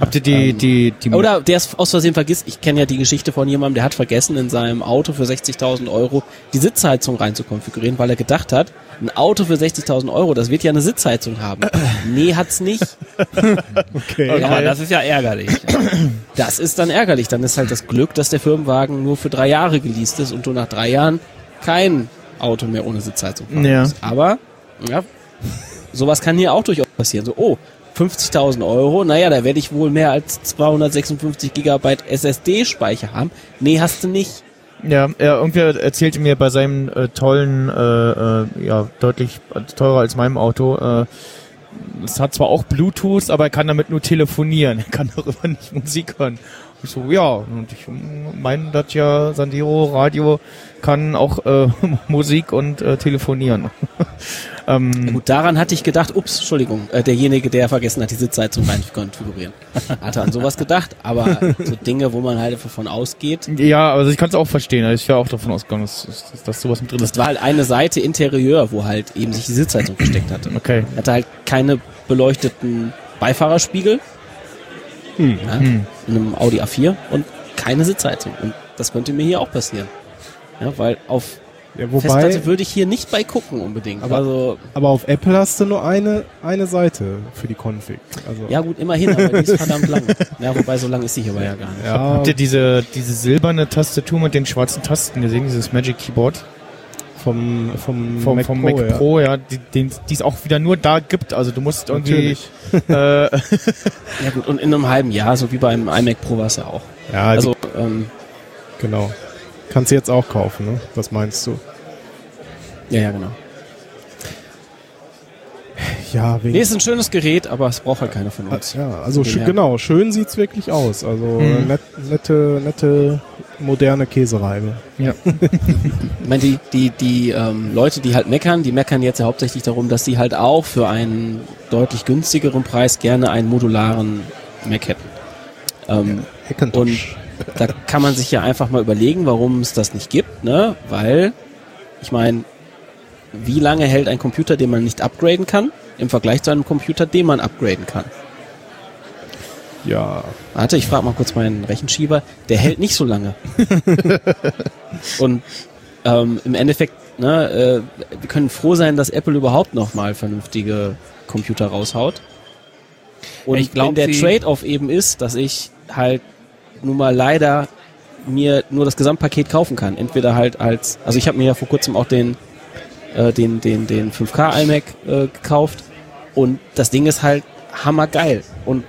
Habt ihr die, die, die, Oder der es aus Versehen vergisst, ich kenne ja die Geschichte von jemandem, der hat vergessen, in seinem Auto für 60.000 Euro die Sitzheizung reinzukonfigurieren, weil er gedacht hat, ein Auto für 60.000 Euro, das wird ja eine Sitzheizung haben. nee, hat's nicht. Okay. Ja, Aber das ist ja ärgerlich. Das ist dann ärgerlich. Dann ist halt das Glück, dass der Firmenwagen nur für drei Jahre geleast ist und du nach drei Jahren kein Auto mehr ohne Sitzheizung fahren Ja. musst. Aber, ja, sowas kann hier auch durchaus passieren. So, oh, 50.000 Euro, naja, da werde ich wohl mehr als 256 Gigabyte SSD-Speicher haben. Nee, hast du nicht. Ja, er irgendwer erzählte mir bei seinem äh, tollen, äh, äh, ja, deutlich teurer als meinem Auto, äh, es hat zwar auch Bluetooth, aber er kann damit nur telefonieren. Er kann darüber nicht Musik hören. Ich so, ja, und ich meine, dass ja Sandero Radio kann auch äh, Musik und äh, telefonieren. ähm, Gut, daran hatte ich gedacht, ups, Entschuldigung, äh, derjenige, der vergessen hat, die Sitzheizung rein zu konfigurieren. Hatte an sowas gedacht, aber so Dinge, wo man halt davon ausgeht, ja, also ich kann es auch verstehen. Also ich wäre auch davon ausgegangen, dass, dass, dass sowas mit drin ist. Das war halt eine Seite Interieur, wo halt eben sich die Sitzheizung versteckt hatte. Okay. Hatte halt keine beleuchteten Beifahrerspiegel Hm. ja, in einem Audi A4 und keine Sitzheizung. Und das könnte mir hier auch passieren. Ja, weil auf Ja, wobei, Festplatte würde ich hier nicht bei gucken unbedingt. Aber- also, aber auf Apple hast du nur eine, eine Seite für die Config. Also, ja gut, immerhin, aber die ist verdammt lang. Ja, wobei so lang ist die hier aber ja gar nicht. ja, Habt ihr diese, diese silberne Tastatur mit den schwarzen Tasten gesehen, dieses Magic Keyboard? Vom, vom, vom Mac vom Pro, Mac ja. Pro, ja, die, den, die es auch wieder nur da gibt. Also du musst irgendwie Natürlich. äh, Ja gut, und in einem halben Jahr, so wie beim iMac Pro war es ja auch. Ja, Also, ähm, die, genau. Kannst du jetzt auch kaufen, ne? Was meinst du? ja, ja, genau. Ja, wegen Nee, ist ein schönes Gerät, aber es braucht halt keiner von uns. Ja, also sch genau, schön sieht's wirklich aus. Also Mhm. net, nette, nette, moderne Käsereibe. ja. Ich meine, die, die, die ähm, Leute, die halt meckern, die meckern jetzt ja hauptsächlich darum, dass sie halt auch für einen deutlich günstigeren Preis gerne einen modularen Mac hätten. Ähm, Hackintosh. da kann man sich ja einfach mal überlegen, warum es das nicht gibt, ne? Weil, ich meine, wie lange hält ein Computer, den man nicht upgraden kann, im Vergleich zu einem Computer, den man upgraden kann? Ja, Warte, ich frage mal kurz meinen Rechenschieber. Der hält nicht so lange. Und ähm, im Endeffekt, ne, äh, wir können froh sein, dass Apple überhaupt noch mal vernünftige Computer raushaut. Und Ich glaub, wenn der Trade-off eben ist, dass ich halt nun mal leider mir nur das Gesamtpaket kaufen kann. Entweder halt als, also ich habe mir ja vor kurzem auch den äh, den den den 5K iMac äh, gekauft und das Ding ist halt hammergeil und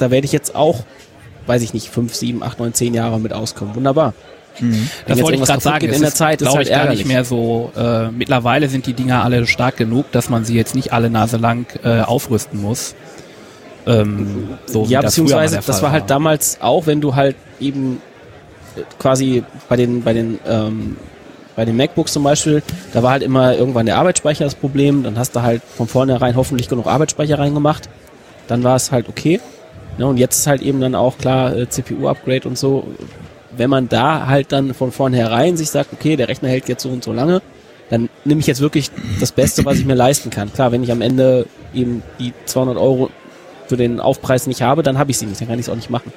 da werde ich jetzt auch, weiß ich nicht, fünf, sieben, acht, neun, zehn Jahre mit auskommen. Wunderbar. Das jetzt wollte ich gerade sagen. in der Zeit, ist halt ich, gar ärgerlich. nicht mehr so. Äh, mittlerweile sind die Dinger alle stark genug, dass man sie jetzt nicht alle Nase lang äh, aufrüsten muss. Ähm, so ja, das beziehungsweise das Fall war halt damals auch, wenn du halt eben äh, quasi bei den bei den ähm, bei den MacBooks zum Beispiel, da war halt immer irgendwann der Arbeitsspeicher das Problem, dann hast du halt von vornherein hoffentlich genug Arbeitsspeicher reingemacht, dann war es halt okay. Ne, und jetzt ist halt eben dann auch klar äh, CPU-Upgrade und so. Wenn man da halt dann von vornherein sich sagt, okay, der Rechner hält jetzt so und so lange, dann nehme ich jetzt wirklich das Beste, was ich mir leisten kann. Klar, wenn ich am Ende eben die 200 Euro für den Aufpreis nicht habe, dann habe ich sie nicht, dann kann ich es auch nicht machen.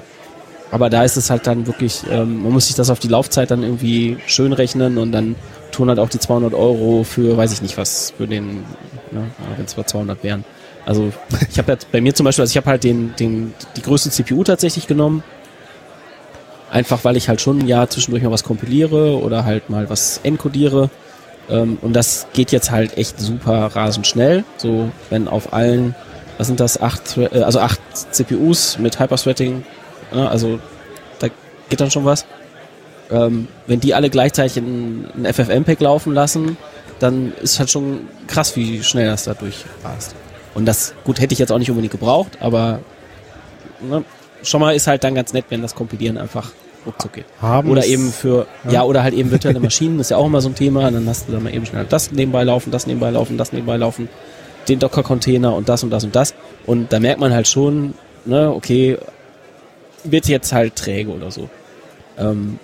Aber da ist es halt dann wirklich, ähm, man muss sich das auf die Laufzeit dann irgendwie schön rechnen und dann tun halt auch die 200 Euro für, weiß ich nicht was, für den, ne, wenn es mal 200 wären. Also ich habe jetzt bei mir zum Beispiel, also ich habe halt den, den, die größte CPU tatsächlich genommen, einfach weil ich halt schon ja zwischendurch mal was kompiliere oder halt mal was encodiere. Ähm, und das geht jetzt halt echt super rasend schnell. So, wenn auf allen, was sind das, acht, äh, also acht CPUs mit Hyperthreading, ja, also da geht dann schon was. Ähm, wenn die alle gleichzeitig ein, ein FFmpeg laufen lassen, dann ist halt schon krass, wie schnell das da durchrast. Und das, gut, hätte ich jetzt auch nicht unbedingt gebraucht, aber ne, schon mal ist halt dann ganz nett, wenn das Kompilieren einfach ruckzuck geht. Haben Oder eben für, ja. oder halt eben virtuelle Maschinen, ist ja auch immer so ein Thema. Und dann hast du dann mal eben schnell das nebenbei laufen, das nebenbei laufen, das nebenbei laufen, den Docker-Container und das und das und das. Und da merkt man halt schon, ne, okay, wird jetzt halt träge oder so. Ähm,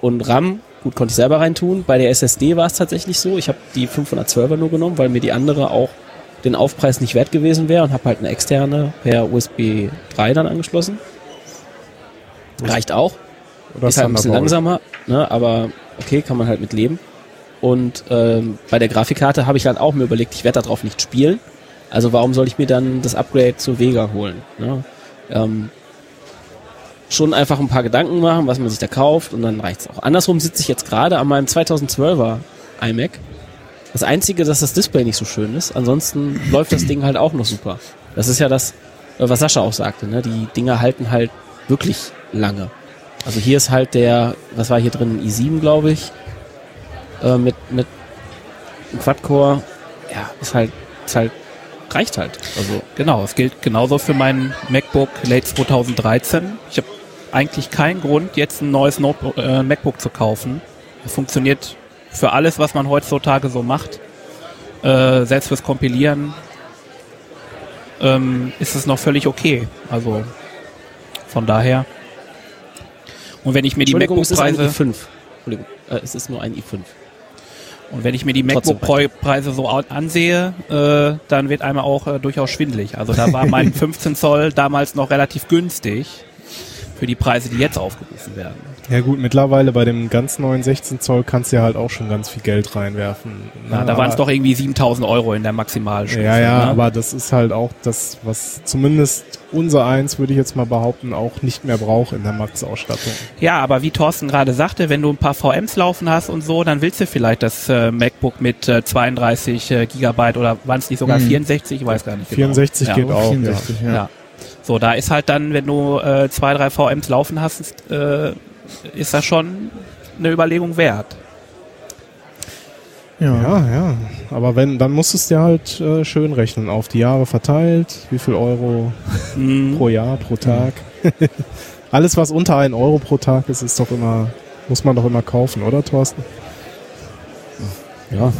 und RAM, gut, konnte ich selber reintun. Bei der SSD war es tatsächlich so. Ich habe die 512er nur genommen, weil mir die andere auch den Aufpreis nicht wert gewesen wäre und habe halt eine externe per USB 3 dann angeschlossen. Reicht auch Oder ist halt ein bisschen langsamer, ne, aber okay, kann man halt mit leben. Und ähm, bei der Grafikkarte habe ich halt auch mir überlegt, ich werde darauf nicht spielen. Also warum soll ich mir dann das Upgrade zur Vega holen? Ne? Ähm, schon einfach ein paar Gedanken machen, was man sich da kauft und dann reicht's auch. Andersrum sitze ich jetzt gerade an meinem 2012er iMac. Das Einzige, dass das Display nicht so schön ist. Ansonsten läuft das Ding halt auch noch super. Das ist ja das, äh, was Sascha auch sagte. Ne? Die Dinger halten halt wirklich lange. Also hier ist halt der, was war hier drin, i7, glaube ich, äh, mit, mit einem Quad-Core. Ja, ist halt, ist halt, reicht halt. Also, Genau, es gilt genauso für meinen MacBook Late 2013. Ich habe eigentlich keinen Grund, jetzt ein neues Notebook, äh, MacBook zu kaufen. Es funktioniert für alles, was man heutzutage so macht. Äh, selbst fürs Kompilieren ähm, ist es noch völlig okay. Also von daher. Und wenn ich mir die es MacBook-Preise i5. Entschuldigung, äh, es ist nur ein i5. und wenn ich mir die MacBook-Preise so ansehe, äh, dann wird einmal auch äh, durchaus schwindlig. Also da war mein 15 Zoll damals noch relativ günstig für die Preise, die jetzt aufgerufen werden. Ja gut, mittlerweile bei dem ganz neuen 16 Zoll kannst du ja halt auch schon ganz viel Geld reinwerfen. Na, Ne, da waren es doch irgendwie 7000 Euro in der Maximalstufe. Ja, ja, ne? aber das ist halt auch das, was zumindest unser eins, würde ich jetzt mal behaupten, auch nicht mehr braucht in der Max-Ausstattung. Ja, aber wie Thorsten gerade sagte, wenn du ein paar VMs laufen hast und so, dann willst du vielleicht das äh, MacBook mit äh, 32 äh, Gigabyte oder waren es nicht sogar Mhm. 64? Ich weiß gar nicht. 64 genau. geht ja. auch, 64, ja. Ja. So, da ist halt dann, wenn du äh, zwei, drei VMs laufen hast, äh, ist das schon eine Überlegung wert. Ja. Ja, ja. Aber wenn, dann musst du es dir halt äh, schön rechnen, auf die Jahre verteilt, wie viel Euro Mhm. pro Jahr, pro Tag. Alles, was unter 1 Euro pro Tag ist, ist doch immer, muss man doch immer kaufen, oder Thorsten? Ja.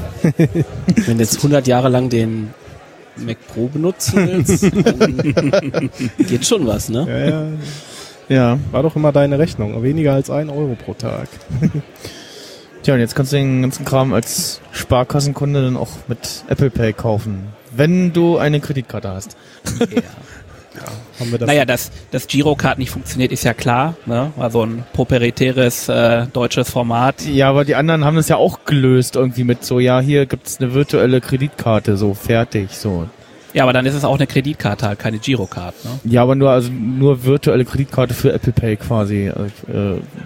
Wenn du jetzt 100 Jahre lang den Mac Pro benutzen willst, dann geht schon was, ne? Ja, ja. Ja. War doch immer deine Rechnung. Weniger als 1 Euro pro Tag. Tja, und jetzt kannst du den ganzen Kram als Sparkassenkunde dann auch mit Apple Pay kaufen. Wenn du eine Kreditkarte hast. Haben wir das Naja, dass das Girocard nicht funktioniert, ist ja klar. Ne? Also ein proprietäres äh, deutsches Format. Ja, aber die anderen haben das ja auch gelöst irgendwie mit so, ja, hier gibt's eine virtuelle Kreditkarte, so fertig, so. Ja, aber dann ist es auch eine Kreditkarte, halt keine Girocard. Ne? Ja, aber nur also nur virtuelle Kreditkarte für Apple Pay quasi. Äh,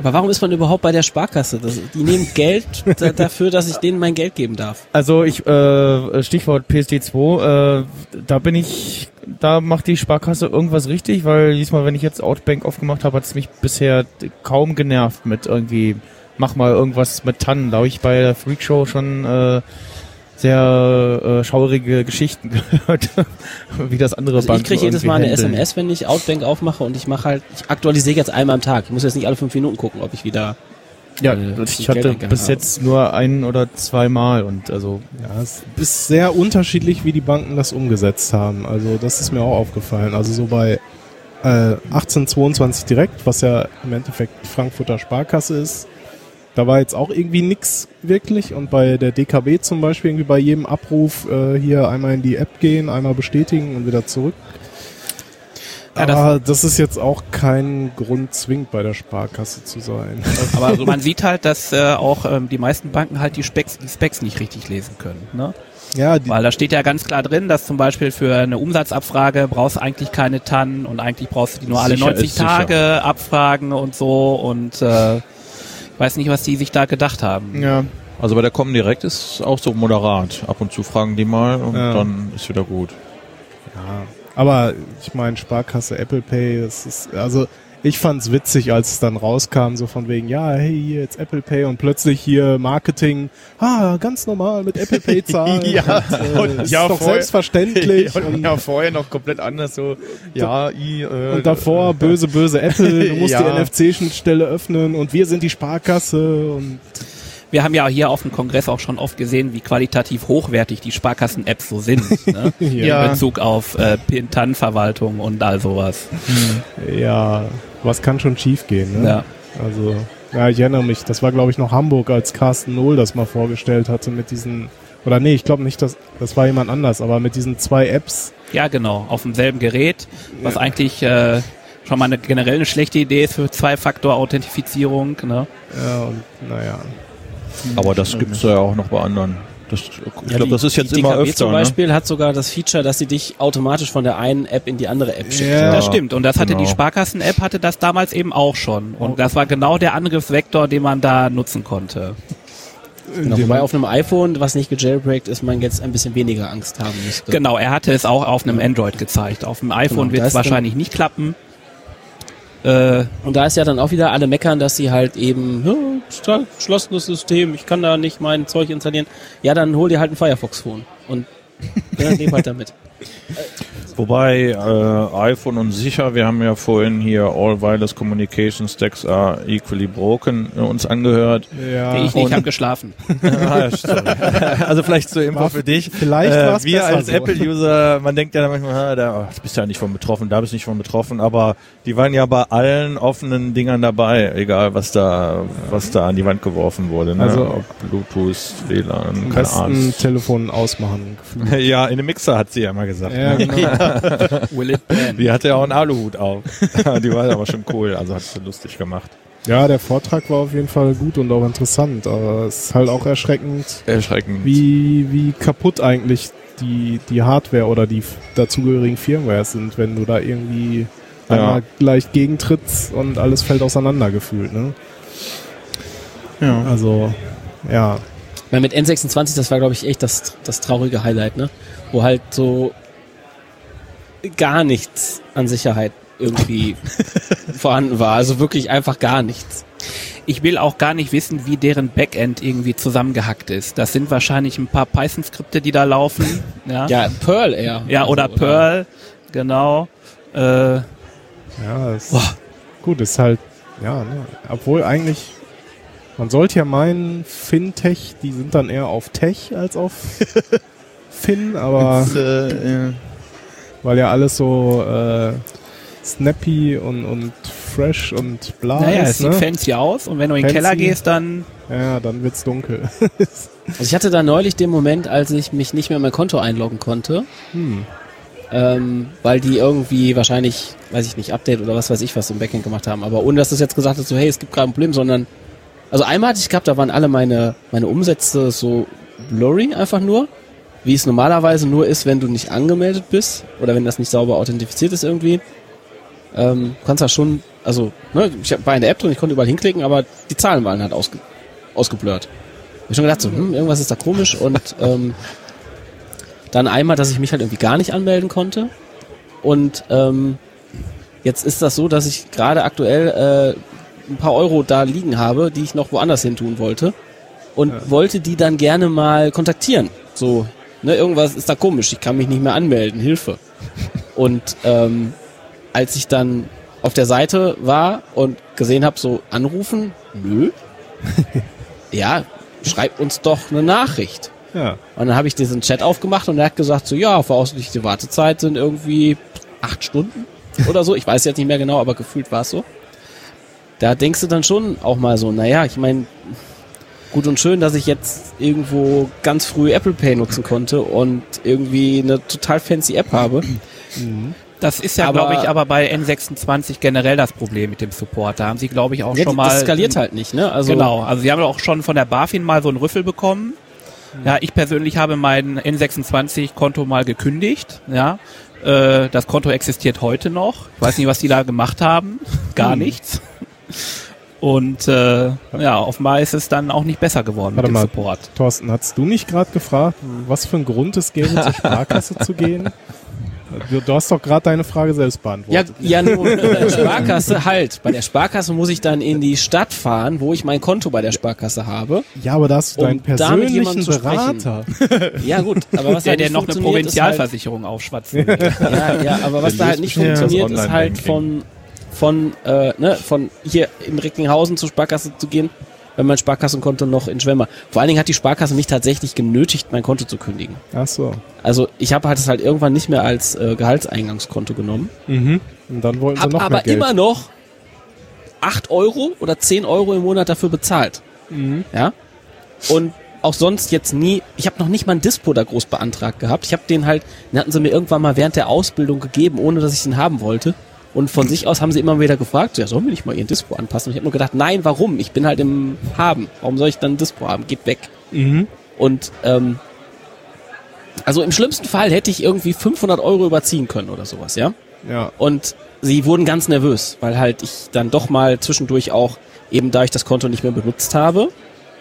Aber warum ist man überhaupt bei der Sparkasse? Das, die nehmen Geld da, dafür, dass ich denen mein Geld geben darf. Also ich äh, Stichwort PSD2, äh, da bin ich, da macht die Sparkasse irgendwas richtig, weil diesmal, wenn ich jetzt Outbank aufgemacht habe, hat es mich bisher kaum genervt mit irgendwie mach mal irgendwas mit Tannen. Da habe ich bei der Freakshow schon äh, sehr äh, schaurige Geschichten gehört, wie das andere Also ich Banken kriege jedes Mal eine handeln. SMS, wenn ich Outbank aufmache und ich mache halt, ich aktualisiere jetzt einmal am Tag. Ich muss jetzt nicht alle fünf Minuten gucken, ob ich wieder. Ja, äh, ich hatte bis habe. jetzt nur ein oder zweimal und also Ja, es ist sehr unterschiedlich, wie die Banken das umgesetzt haben. Also das ist mir auch aufgefallen. Also so bei äh, 1822 direkt, was ja im Endeffekt Frankfurter Sparkasse ist, da war jetzt auch irgendwie nix wirklich. Und bei der DKB zum Beispiel irgendwie bei jedem Abruf äh, hier einmal in die App gehen, einmal bestätigen und wieder zurück. Ja, das- Aber das ist jetzt auch kein Grund zwingend bei der Sparkasse zu sein. Aber man sieht halt, dass äh, auch ähm, die meisten Banken halt die Specs, die Specs nicht richtig lesen können. Ne? ja, die, Weil da steht ja ganz klar drin, dass zum Beispiel für eine Umsatzabfrage brauchst du eigentlich keine TAN und eigentlich brauchst du die nur alle Sicher 90 ist sicher. Tage abfragen und so und äh, weiß nicht, was die sich da gedacht haben. ja, Also bei der Comdirect ist auch so moderat. Ab und zu fragen die mal und Ja. dann ist wieder gut. Ja, aber ich meine, Sparkasse Apple Pay, das ist, also ich fand's witzig, als es dann rauskam, so von wegen, ja, hey, hier jetzt Apple Pay und plötzlich hier Marketing, ah, ganz normal mit Apple Pay zahlen. Ja, und, äh, und ist ja, doch voll. selbstverständlich. und und, ja, vorher noch komplett anders so, ja, i, äh, und davor böse, böse Apple, du musst Ja. die NFC-Schnittstelle öffnen und wir sind die Sparkasse und Wir haben ja hier auf dem Kongress auch schon oft gesehen, wie qualitativ hochwertig die Sparkassen-Apps so sind. Ne? Ja. In Bezug auf äh, PIN-TAN-Verwaltung und all sowas. ja, was kann schon schief gehen, ne? Ja. Also, ja, ich erinnere mich, das war glaube ich noch Hamburg, als Carsten Null das mal vorgestellt hatte mit diesen, oder nee, ich glaube nicht, dass, das war jemand anders, aber mit diesen zwei Apps. Ja, genau, auf demselben Gerät, was eigentlich äh, schon mal eine, generell eine schlechte Idee ist für Zwei-Faktor-Authentifizierung. Ne? Ja, und naja. Aber das gibt's ja auch noch bei anderen. Das, ich Ja, glaube, das ist jetzt die immer DKB öfter. zum Ne? Beispiel hat sogar das Feature, dass sie dich automatisch von der einen App in die andere App schickt. Ja. Das stimmt. Und das hatte genau. die Sparkassen-App, hatte das damals eben auch schon. Und das war genau der Angriffsvektor, den man da nutzen konnte. Genau, wobei auf einem iPhone, was nicht gejailbreakt ist, man jetzt ein bisschen weniger Angst haben müsste. Genau, er hatte es auch auf einem Android gezeigt. Auf dem iPhone Genau, wird es wahrscheinlich nicht klappen. Äh, Und da ist ja dann auch wieder alle meckern, dass sie halt eben, geschlossenes System, ich kann da nicht mein Zeug installieren. Ja, dann hol dir halt ein Firefox-Phone und ja, leb halt damit. Wobei äh, iPhone und sicher, wir haben ja vorhin hier All Wireless Communication Stacks are equally broken äh, uns angehört. Ja, ich nicht, ich habe geschlafen. Ah, also vielleicht zur Info War- für dich. vielleicht äh, war's Wir als so. Apple-User, man denkt ja manchmal, ah, da oh, du bist ja nicht von betroffen, da bist du nicht von betroffen, aber die waren ja bei allen offenen Dingern dabei, egal was da, was da an die Wand geworfen wurde. Ne? Also- Ob Bluetooth, WLAN, keine Ahnung. Telefon ausmachen. Ja, in dem Mixer hat sie ja mal gesagt. Ja, ne? genau. Will it? Die hatte ja auch einen Aluhut auf. die war aber schon cool, also hat sie lustig gemacht. ja, der Vortrag war auf jeden Fall gut und auch interessant, aber es ist halt auch erschreckend, Erschreckend. wie, wie kaputt eigentlich die, die Hardware oder die dazugehörigen Firmware sind, wenn du da irgendwie Ja. einmal leicht gegentrittst und alles fällt auseinander gefühlt, ne? ja. Also, ja. Weil mit N26, das war glaube ich echt das, das traurige Highlight, ne? Wo halt so gar nichts an Sicherheit irgendwie vorhanden war. Also wirklich einfach gar nichts. Ich will auch gar nicht wissen, wie deren Backend irgendwie zusammengehackt ist. Das sind wahrscheinlich ein paar Python-Skripte, die da laufen. Ja, ja. Ja, Perl eher. oder Also, Perl, genau. Äh, Ja, das gut, ist halt, ja, ne? obwohl eigentlich, man sollte ja meinen, Fintech, die sind dann eher auf Tech als auf Fin, aber äh, ja. weil ja alles so äh, snappy und, und fresh und bla naja, es ist, sieht ne? fancy aus und wenn du in den Fancy. Keller gehst, dann Ja, dann wird's dunkel. Also ich hatte da neulich den Moment, als ich mich nicht mehr in mein Konto einloggen konnte. Hm. Ähm, weil die irgendwie wahrscheinlich, weiß ich nicht, Update oder was weiß ich was im Backend gemacht haben. Aber ohne dass das jetzt gesagt hat, so hey, es gibt gerade ein Problem, sondern also einmal hatte ich gehabt, da waren alle meine, meine Umsätze so blurry einfach nur. Wie es normalerweise nur ist, wenn du nicht angemeldet bist oder wenn das nicht sauber authentifiziert ist irgendwie. Ähm, du kannst da schon, also, ne, ich war in der App drin, ich konnte überall hinklicken, aber die Zahlen waren halt ausge, ausgeblurrt. Ich hab schon gedacht, so, hm, irgendwas ist da komisch und ähm, dann einmal, dass ich mich halt irgendwie gar nicht anmelden konnte. Und ähm, jetzt ist das so, dass ich gerade aktuell ein paar Euro da liegen habe, die ich noch woanders hin tun wollte und wollte die dann gerne mal kontaktieren. So, ne, irgendwas ist da komisch, ich kann mich nicht mehr anmelden, Hilfe. Und ähm, als ich dann auf der Seite war und gesehen habe, so anrufen, nö. ja, schreibt uns doch eine Nachricht. Ja. Und dann habe ich diesen Chat aufgemacht und er hat gesagt, so ja, voraussichtliche Wartezeit sind irgendwie acht Stunden oder so. Ich weiß jetzt nicht mehr genau, aber gefühlt war es so. Da denkst du dann schon auch mal so, naja, ich meine, gut und schön, dass ich jetzt irgendwo ganz früh Apple Pay nutzen konnte und irgendwie eine total fancy App habe. Das ist ja, glaube ich, aber bei N26 generell das Problem mit dem Support. Da haben sie, glaube ich, auch Ja, schon mal. das skaliert halt nicht, ne? Also genau, also sie haben auch schon von der BaFin mal so einen Rüffel bekommen. Ja, ich persönlich habe mein N26-Konto mal gekündigt. Ja, äh, das Konto existiert heute noch. Ich weiß nicht, was die da gemacht haben. Gar nichts. Und äh, ja, offenbar ist es dann auch nicht besser geworden Warte mit dem mal. Support. Thorsten, hast du nicht gerade gefragt, was für ein Grund es gäbe, zur Sparkasse zu gehen? Du, du hast doch gerade deine Frage selbst Ja, beantwortet. ja, nur bei der Sparkasse halt. Bei der Sparkasse muss ich dann in die Stadt fahren, wo ich mein Konto bei der Sparkasse habe. Ja, aber da hast du Um deinen persönlichen. Berater. Ja gut, aber was Der, halt der nicht noch eine halt, Provinzialversicherung aufschwatzen. ja, ja, aber was da halt nicht Ja. funktioniert, ist halt von von äh, ne, von hier in Recklinghausen zur Sparkasse zu gehen, wenn mein Sparkassenkonto noch in Schwemmer. Vor allen Dingen hat die Sparkasse mich tatsächlich genötigt, mein Konto zu kündigen. Ach so. Also ich habe halt das halt irgendwann nicht mehr als äh, Gehaltseingangskonto genommen. Mhm. Und dann wollten sie Hab noch aber mehr Geld. immer noch 8 Euro oder 10 Euro im Monat dafür bezahlt. Mhm. Ja. Und auch sonst jetzt nie, ich habe noch nicht mal ein Dispo da groß beantragt gehabt. Ich habe den halt, den hatten sie mir irgendwann mal während der Ausbildung gegeben, ohne dass ich den haben wollte. Und von sich aus haben sie immer wieder gefragt, ja, sollen wir nicht mal ihren Dispo anpassen? Und ich habe nur gedacht, nein, warum? Ich bin halt im Haben. Warum soll ich dann ein Dispo haben? Geht weg. Mhm. Und ähm, also im schlimmsten Fall hätte ich irgendwie 500 Euro überziehen können oder sowas, ja. Ja. Und sie wurden ganz nervös, weil halt ich dann doch mal zwischendurch auch, eben da ich das Konto nicht mehr benutzt habe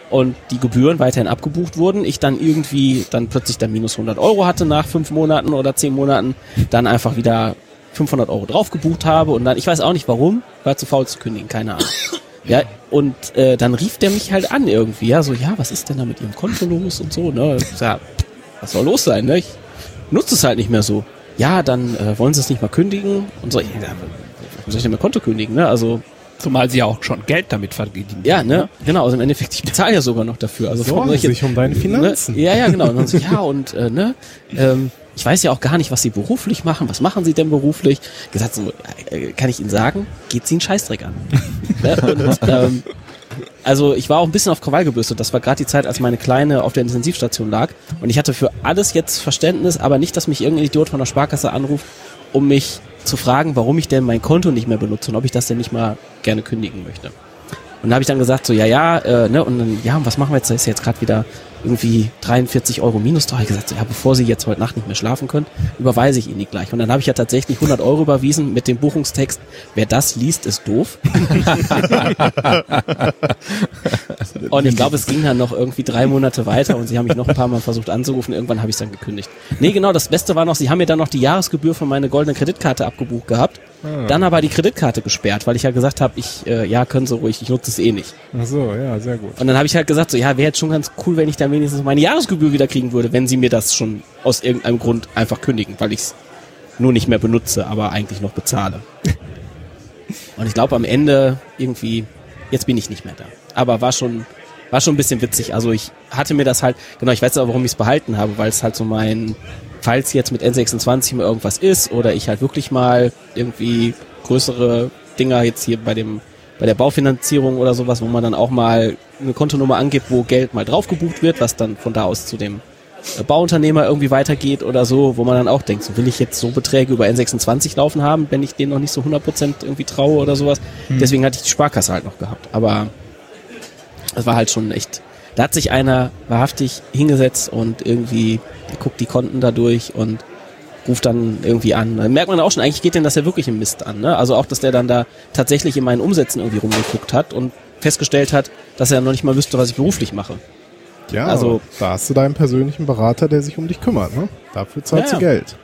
und die Gebühren weiterhin abgebucht wurden, ich dann irgendwie dann plötzlich dann minus 100 Euro hatte nach fünf Monaten oder zehn Monaten, dann einfach wieder 500 Euro drauf gebucht habe und dann, ich weiß auch nicht warum, war zu faul zu kündigen, keine Ahnung. Ja, und äh, dann rief der mich halt an irgendwie, ja, so, ja, was ist denn da mit ihrem Konto los und so, ne? Sag, was soll los sein, ne? Ich nutze es halt nicht mehr so. Ja, dann äh, wollen sie es nicht mal kündigen und so. Ja, warum soll ich denn mein Konto kündigen, ne? Also, Zumal sie ja auch schon Geld damit verdienen. ja, ne? Genau, also im Endeffekt, ich bezahle ja sogar noch dafür. Also Sorgen jetzt- sich um deine Finanzen. Ne? Ja, ja, genau. Und dann so, ja, und äh, ne, ähm, ich weiß ja auch gar nicht, was Sie beruflich machen. Was machen Sie denn beruflich? Gesagt so, äh, kann ich Ihnen sagen, geht Sie einen Scheißdreck an. ne? und, ähm, also ich war auch ein bisschen auf Krawall gebürstet. Das war gerade die Zeit, als meine Kleine auf der Intensivstation lag. Und ich hatte für alles jetzt Verständnis, aber nicht, dass mich irgendein Idiot von der Sparkasse anruft, um mich zu fragen, warum ich denn mein Konto nicht mehr benutze und ob ich das denn nicht mal gerne kündigen möchte. Und da habe ich dann gesagt, so, ja, ja, äh, ne, und dann, ja, und was machen wir jetzt? Da ist jetzt gerade wieder irgendwie 43 Euro minus drauf. Ich gesagt, so, ja, bevor Sie jetzt heute Nacht nicht mehr schlafen können, überweise ich Ihnen die gleich. Und dann habe ich ja tatsächlich 100 Euro überwiesen mit dem Buchungstext, wer das liest, ist doof. und ich glaube, es ging dann noch irgendwie drei Monate weiter und Sie haben mich noch ein paar Mal versucht anzurufen. Irgendwann habe ich es dann gekündigt. Nee, genau, das Beste war noch, Sie haben mir dann noch die Jahresgebühr von meiner goldenen Kreditkarte abgebucht gehabt. Dann aber die Kreditkarte gesperrt, weil ich ja gesagt habe, ich, äh, ja, können Sie ruhig, ich nutze es eh nicht. Ach so, ja, sehr gut. Und dann habe ich halt gesagt, so ja, wäre jetzt schon ganz cool, wenn ich dann wenigstens meine Jahresgebühr wieder kriegen würde, wenn sie mir das schon aus irgendeinem Grund einfach kündigen, weil ich es nur nicht mehr benutze, aber eigentlich noch bezahle. Und ich glaube am Ende irgendwie, jetzt bin ich nicht mehr da. Aber war schon, war schon ein bisschen witzig. Also ich hatte mir das halt, genau, ich weiß aber, warum ich es behalten habe, weil es halt so mein, falls jetzt mit N26 mal irgendwas ist oder ich halt wirklich mal irgendwie größere Dinger jetzt hier bei dem bei der Baufinanzierung oder sowas, wo man dann auch mal eine Kontonummer angibt, wo Geld mal drauf gebucht wird, was dann von da aus zu dem äh, Bauunternehmer irgendwie weitergeht oder so, wo man dann auch denkt, so will ich jetzt so Beträge über N26 laufen haben, wenn ich denen noch nicht so 100% irgendwie traue oder sowas. Deswegen hatte ich die Sparkasse halt noch gehabt. Aber es war halt schon echt, da hat sich einer wahrhaftig hingesetzt und irgendwie guckt die Konten da durch und ruft dann irgendwie an. Dann merkt man auch schon, eigentlich geht denn das ja wirklich im Mist an. Ne? Also auch, dass der dann da tatsächlich in meinen Umsätzen irgendwie rumgeguckt hat und festgestellt hat, dass er noch nicht mal wüsste, was ich beruflich mache. Ja, Also- da hast du deinen persönlichen Berater, der sich um dich kümmert, ne? Dafür zahlst Ja, du. Geld.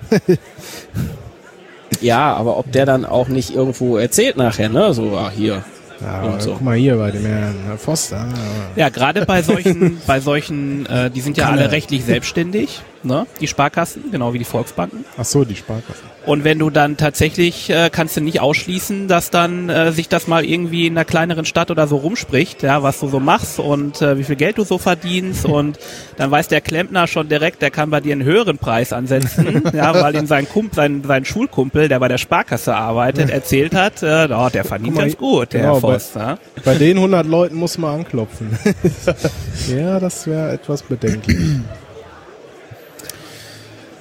Ja, aber ob der dann auch nicht irgendwo erzählt nachher, ne? So, ah, hier, Ja, Und so. Guck mal hier bei dem Herrn Foster. Ja, gerade bei solchen, bei solchen, äh, die sind ja Kann alle rechtlich selbstständig, ne? Die Sparkassen, genau wie die Volksbanken. Ach so, die Sparkasse. Und wenn du dann tatsächlich, äh, kannst du nicht ausschließen, dass dann äh, sich das mal irgendwie in einer kleineren Stadt oder so rumspricht, ja, was du so machst und äh, wie viel Geld du so verdienst und dann weiß der Klempner schon direkt, der kann bei dir einen höheren Preis ansetzen, ja, weil ihm sein Kumpel, sein, sein Schulkumpel, der bei der Sparkasse arbeitet, erzählt hat, äh, oh, der verdient mal, ganz gut, der genau, Herr bei- Voss, ja. Bei den 100 Leuten muss man anklopfen. ja, das wäre etwas bedenklich.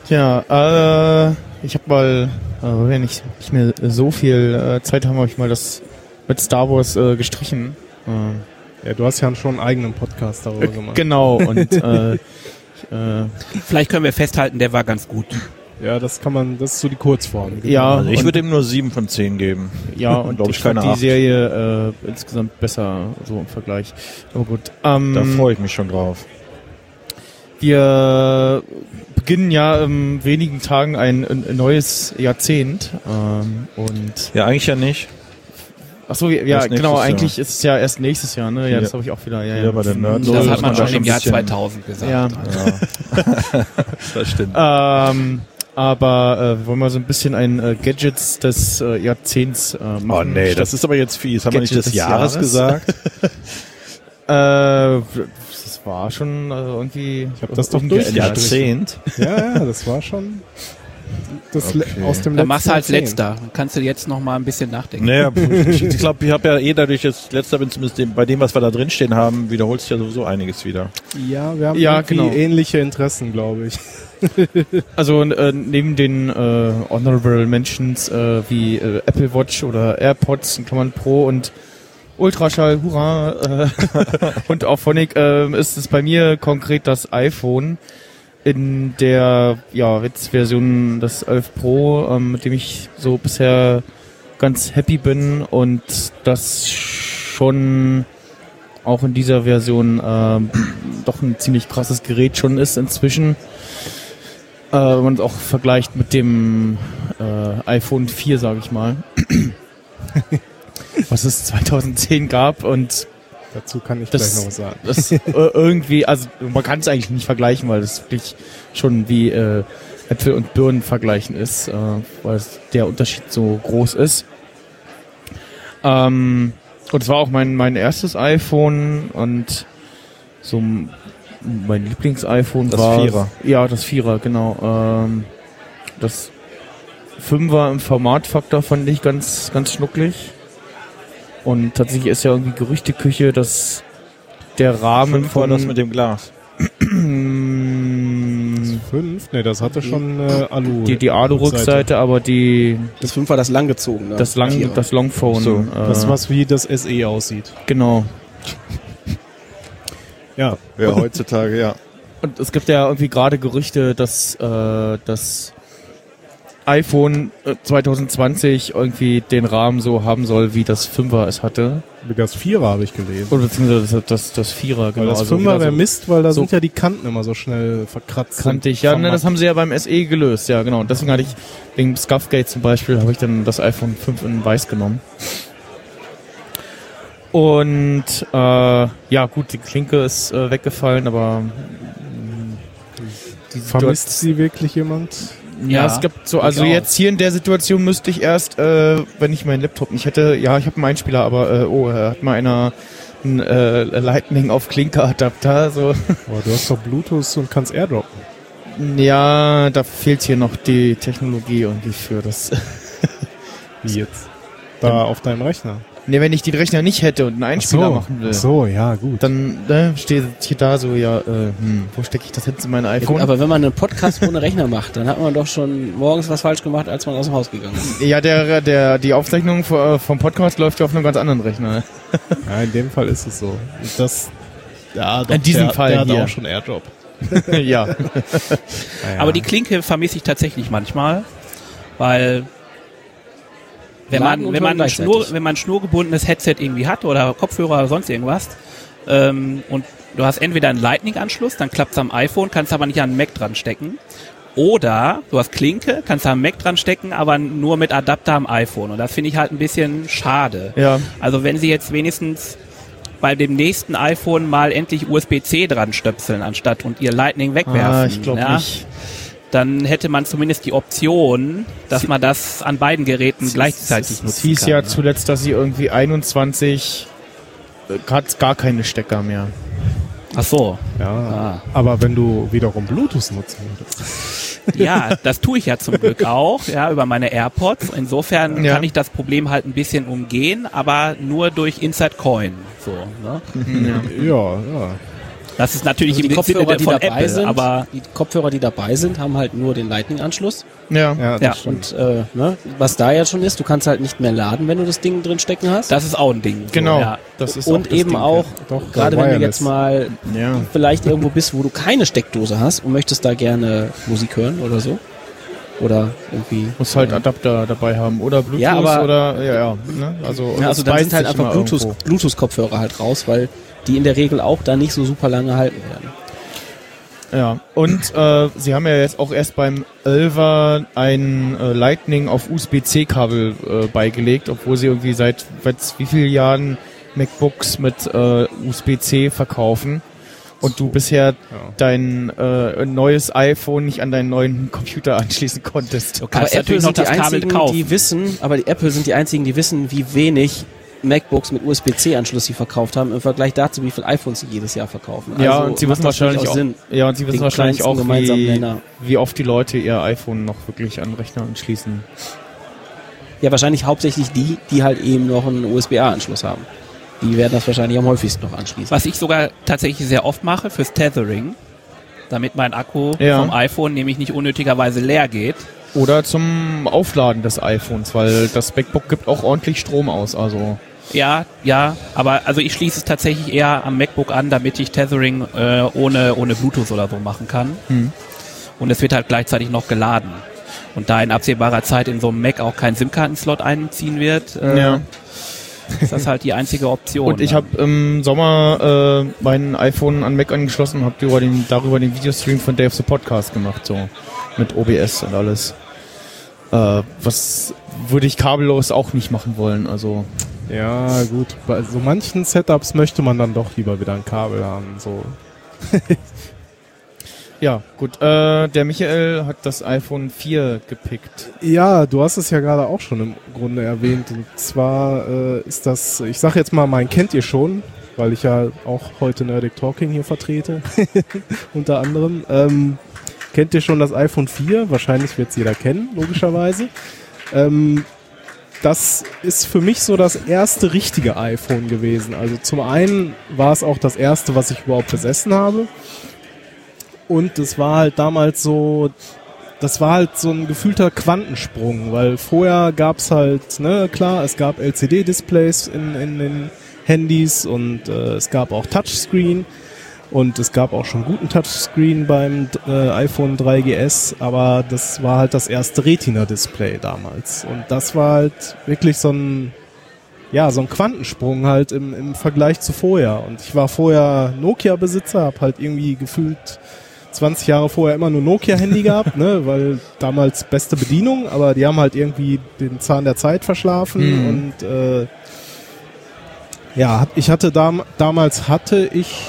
Ja, äh, ich habe mal, äh, weil wir nicht, mehr so viel äh, Zeit haben, habe ich mal das mit Star Wars äh, gestrichen. Äh, Ja, du hast ja schon einen eigenen Podcast darüber äh, gemacht. genau, und äh, ich, äh, Vielleicht können wir festhalten, der war ganz gut. Ja, das kann man, das ist so die Kurzform. ja, Also ich würde ihm nur sieben von zehn geben. ja, und glaub ich, ich, fand die. Serie äh, insgesamt besser so im Vergleich. Aber gut. Ähm, Da freue ich mich schon drauf. Wir beginnen ja in wenigen Tagen ein, ein neues Jahrzehnt. Ähm, und Ja, eigentlich ja nicht. ach so, ja, genau, eigentlich ist es ja erst nächstes Jahr, ne? Ja, Ja. das habe ich auch wieder. Ja, Ja, ja. bei den Nerds. So Das hat man schon im Jahr bisschen- 2000 gesagt. Ja. Ja. das stimmt. Ähm, aber äh, wir wollen mal so ein bisschen ein äh, Gadgets des äh, Jahrzehnts äh, machen. Oh nee, das ist aber jetzt fies. Haben wir nicht Gadget des des Jahres, Jahres? gesagt? Äh, war schon also irgendwie. Ich hab das doch durchgestrichen. Jahrzehnt. Ja, ja, das war schon das Okay. aus dem Dann machst du halt Jahrzehnt. letzter. Dann kannst du jetzt noch mal ein bisschen nachdenken. Naja, ich, glaube, ich habe ja eh dadurch jetzt letzter bin, zumindest bei dem, was wir da drin stehen haben, wiederholt sich ja sowieso einiges wieder. Ja, wir haben Ja, irgendwie genau. ähnliche Interessen, glaube ich. Also äh, neben den äh, Honorable Mentions äh, wie äh, Apple Watch oder AirPods in Klammern Pro und Ultraschall, hurra, äh, und auch Phonic äh, ist es bei mir konkret das iPhone in der ja jetzt Version das 11 Pro, ähm, mit dem ich so bisher ganz happy bin und das schon auch in dieser Version ähm, doch ein ziemlich krasses Gerät schon ist inzwischen. Äh, wenn man es auch vergleicht mit dem äh, iPhone 4, sage ich mal. was es 2010 gab und Dazu kann ich Das- gleich noch was sagen. das äh, irgendwie, also man kann es eigentlich nicht vergleichen, weil es wirklich schon wie äh, Äpfel und Birnen vergleichen ist, äh, weil es der Unterschied so groß ist. Ähm, und es war auch mein, mein erstes iPhone und so mein Lieblings-iPhone Das war... Vierer. Ja, das Vierer, genau. Ähm, das Fünfer im Formatfaktor fand ich ganz, ganz schnucklig. Und tatsächlich ist ja irgendwie Gerüchteküche, dass der Rahmen Fünf war von das mit dem Glas. Mm, Fünf? Ne, das hatte schon äh, Alu. die, die Alu-Rückseite, aber die Das 5 war das langgezogene. das lang Vierer. das Longphone. So, äh, Das, was wie das SE aussieht. genau. Ja, Ja, heutzutage, ja. Und es gibt ja irgendwie gerade Gerüchte, dass äh, das iPhone äh, 2020 irgendwie den Rahmen so haben soll, wie das Fünfer es hatte. das Vierer habe ich gelesen. Oder beziehungsweise das, das, das Vierer, genau. Weil das Also Fünfer wieder wäre so Mist, weil da so- sind ja die Kanten immer so schnell verkratzt. Kantig. Ja, ne, das haben sie ja beim SE gelöst, ja genau. Und deswegen hatte ich, wegen Scuffgate zum Beispiel, habe ich dann das iPhone 5 in weiß genommen. Und äh, ja gut, die Klinke ist äh, weggefallen, aber mm, die Vermisst sie wirklich jemand? Ja, Ja, es gibt so, also jetzt hier in der Situation müsste ich erst, äh, wenn ich meinen Laptop nicht hätte, ja, ich habe einen Einspieler, aber äh, oh, äh, hat mal einer ein äh, Lightning auf Klinke-Adapter, so. Aber du hast doch Bluetooth und kannst airdroppen. Ja, da fehlt hier noch die Technologie irgendwie für das. Wie jetzt? Da auf deinem Rechner. Ne, wenn ich den Rechner nicht hätte und einen Einspieler machen will, Ach so, ja, gut. dann ne, steht hier da so, ja, äh, hm, wo stecke ich das jetzt in mein Ja, gut, iPhone? aber wenn man einen Podcast ohne Rechner macht, dann hat man doch schon morgens was falsch gemacht, als man aus dem Haus gegangen ist. ja, der, der, die Aufzeichnung vo- vom Podcast läuft ja auf einem ganz anderen Rechner. Ja, in dem Fall ist es so. Das, ja, doch, In diesem der, Fall der hat hier. auch schon Airdrop. ja. Ja, Aber die Klinke vermisse ich tatsächlich manchmal, weil wenn man, wenn man, ein Schnur, wenn man ein schnurgebundenes Headset irgendwie hat oder Kopfhörer oder sonst irgendwas ähm, und du hast entweder einen Lightning-Anschluss, dann klappt es am iPhone, kannst aber nicht an einen Mac dran stecken. Oder du hast Klinke, kannst da am Mac dran stecken, aber nur mit Adapter am iPhone. Und das finde ich halt ein bisschen schade. Ja. Also wenn sie jetzt wenigstens bei dem nächsten iPhone mal endlich USB-C dran stöpseln, anstatt und ihr Lightning wegwerfen. Ah, ich glaube ja, nicht. Dann hätte man zumindest die Option, dass man das an beiden Geräten gleichzeitig Es nutzen hieß kann. ja ne? zuletzt, dass sie irgendwie 21 äh, hat gar keine Stecker mehr. Ach so. Ja. Ah. Aber wenn du wiederum Bluetooth nutzen würdest. Ja, das tue ich ja zum Glück auch, ja, über meine AirPods. Insofern Ja. kann ich das Problem halt ein bisschen umgehen, aber nur durch Inside Coin. So, ne? Ja, ja. Das ist natürlich Also die im Kopfhörer, Sinne die dabei Apple, sind, aber die Kopfhörer, die dabei sind, haben halt nur den Lightning-Anschluss. Ja. Ja, das Ja, stimmt. Und äh, ne, was da ja schon ist, du kannst halt nicht mehr laden, wenn du das Ding drin stecken hast. das ist auch ein Ding. So, Genau. Ja. Das ist und auch das eben Ding, auch, Doch, gerade wenn du jetzt mal Ja. vielleicht irgendwo bist, wo du keine Steckdose hast und möchtest da gerne Musik hören oder so. Oder irgendwie. Muss halt Adapter dabei haben oder Bluetooth Ja, aber- oder ja, ja. Ne? Also, Ja, also dann sind halt einfach Bluetooth, irgendwo. Bluetooth-Kopfhörer halt raus, weil die in der Regel auch da nicht so super lange halten werden. Ja. Und äh, sie haben ja jetzt auch erst beim 11er ein äh, Lightning auf USB-C-Kabel äh, beigelegt, obwohl sie irgendwie seit seit wie vielen Jahren MacBooks mit äh, USB-C verkaufen. Und du bisher dein äh, neues iPhone nicht an deinen neuen Computer anschließen konntest. Du Aber Apple natürlich noch sind die das Kabel einzigen, kaufen. die wissen, aber die Apple sind die einzigen, die wissen, wie wenig MacBooks mit USB-C-Anschluss sie verkauft haben im Vergleich dazu, wie viele iPhones sie jedes Jahr verkaufen. Ja, Also und sie wissen wahrscheinlich auch, Sinn. ja, und sie wissen wahrscheinlich auch, wie, wie oft die Leute ihr iPhone noch wirklich an Rechner anschließen. Ja, wahrscheinlich hauptsächlich die, die halt eben noch einen USB-A-Anschluss haben. Die werden das wahrscheinlich am häufigsten noch anschließen. Was ich sogar tatsächlich sehr oft mache fürs Tethering, damit mein Akku Ja. vom iPhone nämlich nicht unnötigerweise leer geht. Oder zum Aufladen des iPhones, weil das MacBook gibt auch ordentlich Strom aus. Also Ja, ja, aber also ich schließe es tatsächlich eher am MacBook an, damit ich Tethering äh, ohne, ohne Bluetooth oder so machen kann. Hm. Und es wird halt gleichzeitig noch geladen. Und da in absehbarer Zeit in so einem Mac auch kein SIM-Kartenslot einziehen wird, äh, ja. ist das halt die einzige Option. Und ich dann. habe im Sommer äh, mein iPhone an Mac angeschlossen und habe darüber den, darüber den Videostream von Dave the Podcast gemacht, so mit OBS und alles. Äh, was würde ich kabellos auch nicht machen wollen. Also Ja, gut. Bei so manchen Setups möchte man dann doch lieber wieder ein Kabel haben. So. ja, gut. Äh, der Michael hat das iPhone 4 gepickt. Ja, du hast es ja gerade auch schon im Grunde erwähnt. Und zwar äh, ist das, ich sag jetzt mal, mein kennt ihr schon, weil ich ja auch heute Nerdic Talking hier vertrete, unter anderem. Ähm, kennt ihr schon das iPhone 4? Wahrscheinlich wird es jeder kennen, logischerweise. Ähm, das ist für mich so das erste richtige iPhone gewesen. Also zum einen war es auch das erste, was ich überhaupt besessen habe. Und es war halt damals so, das war halt so ein gefühlter Quantensprung, weil vorher gab's halt, ne, klar, es gab LCD-Displays in, in den Handys und äh, es gab auch Touchscreen und es gab auch schon guten Touchscreen beim äh, iPhone 3GS, aber das war halt das erste Retina-Display damals und das war halt wirklich so ein ja, so ein Quantensprung halt im, im Vergleich zu vorher. Und ich war vorher Nokia-Besitzer, hab halt irgendwie gefühlt 20 Jahre vorher immer nur Nokia-Handy gehabt, ne, weil damals beste Bedienung, aber die haben halt irgendwie den Zahn der Zeit verschlafen Mhm. und äh, ja, ich hatte dam damals hatte ich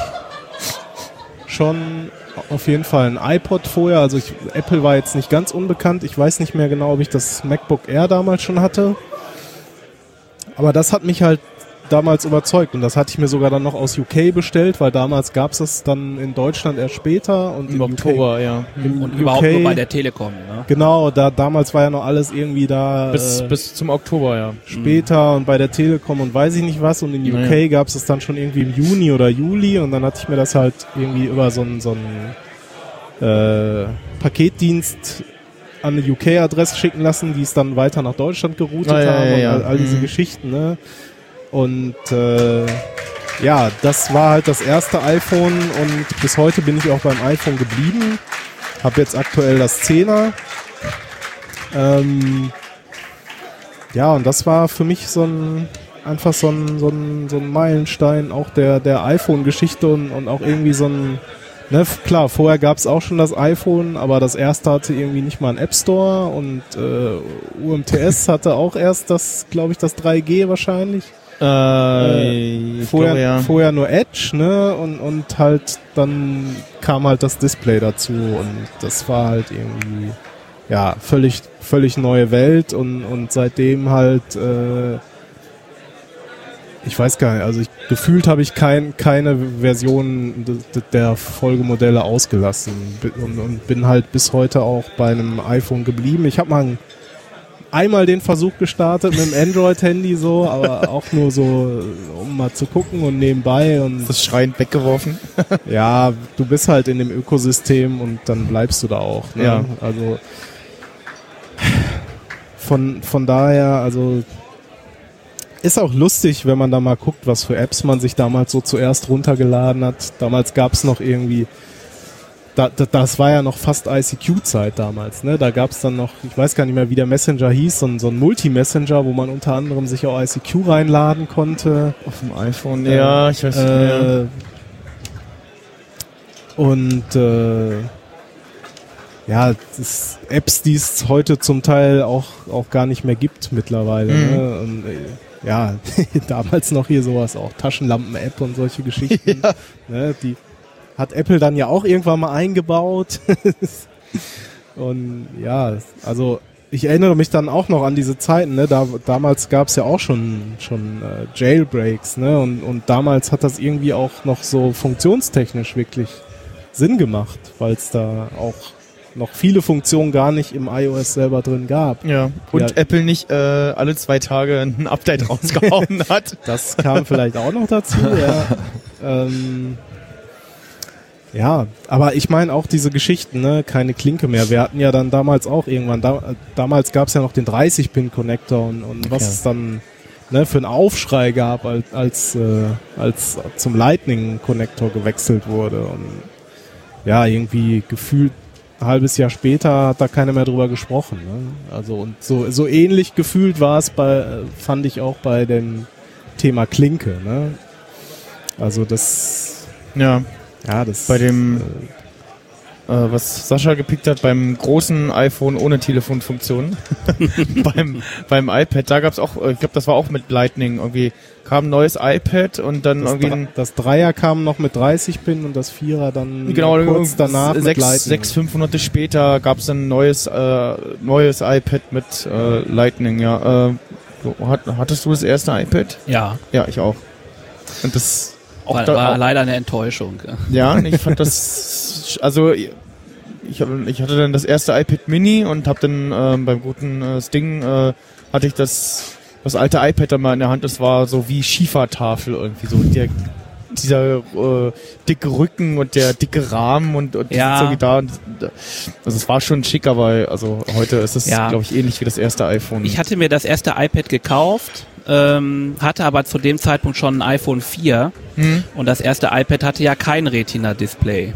schon auf jeden Fall ein iPod vorher, also ich, Apple war jetzt nicht ganz unbekannt, ich weiß nicht mehr genau, ob ich das MacBook Air damals schon hatte, aber das hat mich halt damals überzeugt und das hatte ich mir sogar dann noch aus UK bestellt, weil damals gab es es dann in Deutschland erst später und Im Oktober, ja. UK, im und UK, überhaupt nur bei der Telekom. Ne? Genau, da damals war ja noch alles irgendwie da Bis, äh, bis zum Oktober, ja. später und bei der Telekom und weiß ich nicht was und in UK Naja. gab es es dann schon irgendwie im Juni oder Juli und dann hatte ich mir das halt irgendwie über so einen so einen, äh, Paketdienst an eine UK-Adresse schicken lassen, die es dann weiter nach Deutschland geroutet Ah, ja, haben ja, ja. und all, all diese Mhm. Geschichten, ne? Und äh, ja, das war halt das erste iPhone und bis heute bin ich auch beim iPhone geblieben. Hab jetzt aktuell das 10er. Ähm, ja, und das war für mich so ein einfach so ein, so ein, so ein Meilenstein auch der, der iPhone-Geschichte und, und auch irgendwie so ein ne, klar, vorher gab's auch schon das iPhone, aber das erste hatte irgendwie nicht mal einen App Store und äh, UMTS hatte auch erst das, glaube ich, das 3G wahrscheinlich. Äh, ich vorher, glaube, ja. vorher nur Edge, ne? Und, und halt dann kam halt das Display dazu und das war halt irgendwie ja völlig völlig neue Welt und und seitdem halt äh, ich weiß gar nicht, also ich, gefühlt habe ich kein, keine Version der Folgemodelle ausgelassen und, und bin halt bis heute auch bei einem iPhone geblieben. Ich habe mal ein, einmal den Versuch gestartet mit dem Android-Handy so, aber auch nur so, um mal zu gucken und nebenbei und Das schreiend weggeworfen. ja, du bist halt in dem Ökosystem und dann bleibst du da auch. Ne? Ja. Also von, von daher, also ist auch lustig, wenn man da mal guckt, was für Apps man sich damals so zuerst runtergeladen hat. Damals gab's noch irgendwie, da, da, das war ja noch fast ICQ-Zeit damals, ne? Da gab's dann noch, ich weiß gar nicht mehr, wie der Messenger hieß, so ein, so ein Multi-Messenger, wo man unter anderem sich auch ICQ reinladen konnte. Auf dem iPhone, ja, ich weiß nicht mehr. Äh, und äh, ja, das Apps, die es heute zum Teil auch, auch gar nicht mehr gibt mittlerweile. Mhm. Ne? Und, äh, ja, damals noch hier sowas auch, Taschenlampen-App und solche Geschichten. ne? Die hat Apple dann ja auch irgendwann mal eingebaut. und ja, also ich erinnere mich dann auch noch an diese Zeiten, ne? Da, damals gab es ja auch schon, schon äh, Jailbreaks, ne? Und, und damals hat das irgendwie auch noch so funktionstechnisch wirklich Sinn gemacht, weil es da auch noch viele Funktionen gar nicht im iOS selber drin gab. Ja. Und Ja. Apple nicht äh, alle zwei Tage ein Update rausgehauen hat. Das kam vielleicht auch noch dazu, ja. Ähm, ja, aber ich meine auch diese Geschichten, ne, keine Klinke mehr. Wir hatten ja dann damals auch irgendwann, da, damals gab es ja noch den 30-Pin-Connector und, und was Ja. es dann ne, für einen Aufschrei gab, als, als, äh, als zum Lightning-Connector gewechselt wurde. Und ja, irgendwie gefühlt ein halbes Jahr später hat da keiner mehr drüber gesprochen. Ne? Also und so, so ähnlich gefühlt war es bei, fand ich auch bei dem Thema Klinke. Ne? Also das, Ja, ja, das bei dem, äh, was Sascha gepickt hat, beim großen iPhone ohne Telefonfunktion. beim, beim iPad, da gab's auch, äh, ich glaube, das war auch mit Lightning irgendwie, kam ein neues iPad und dann das, irgendwie ein das Dreier kam noch mit 30 Pin und das Vierer dann Genau, kurz danach mit sechs, Lightning. sechs, fünf Monate später gab es ein neues, äh, neues iPad mit äh, Lightning, ja. Äh, hat, hattest du das erste iPad? Ja, Ja, ich auch. Und das auch war, da, war auch, leider eine Enttäuschung. ja. ich fand das, also ich, hab, ich hatte dann das erste iPad Mini und habe dann ähm, beim guten äh, Sting äh, hatte ich das das alte iPad dann mal in der Hand. Das war so wie Schiefertafel irgendwie so der dieser äh, dicke Rücken und der dicke Rahmen und, und Ja. da. Und, also es war schon schick, aber also heute ist es, Ja. glaube ich, ähnlich wie das erste iPhone. Ich hatte mir das erste iPad gekauft, ähm, hatte aber zu dem Zeitpunkt schon ein iPhone 4 Hm? und das erste iPad hatte ja kein Retina-Display.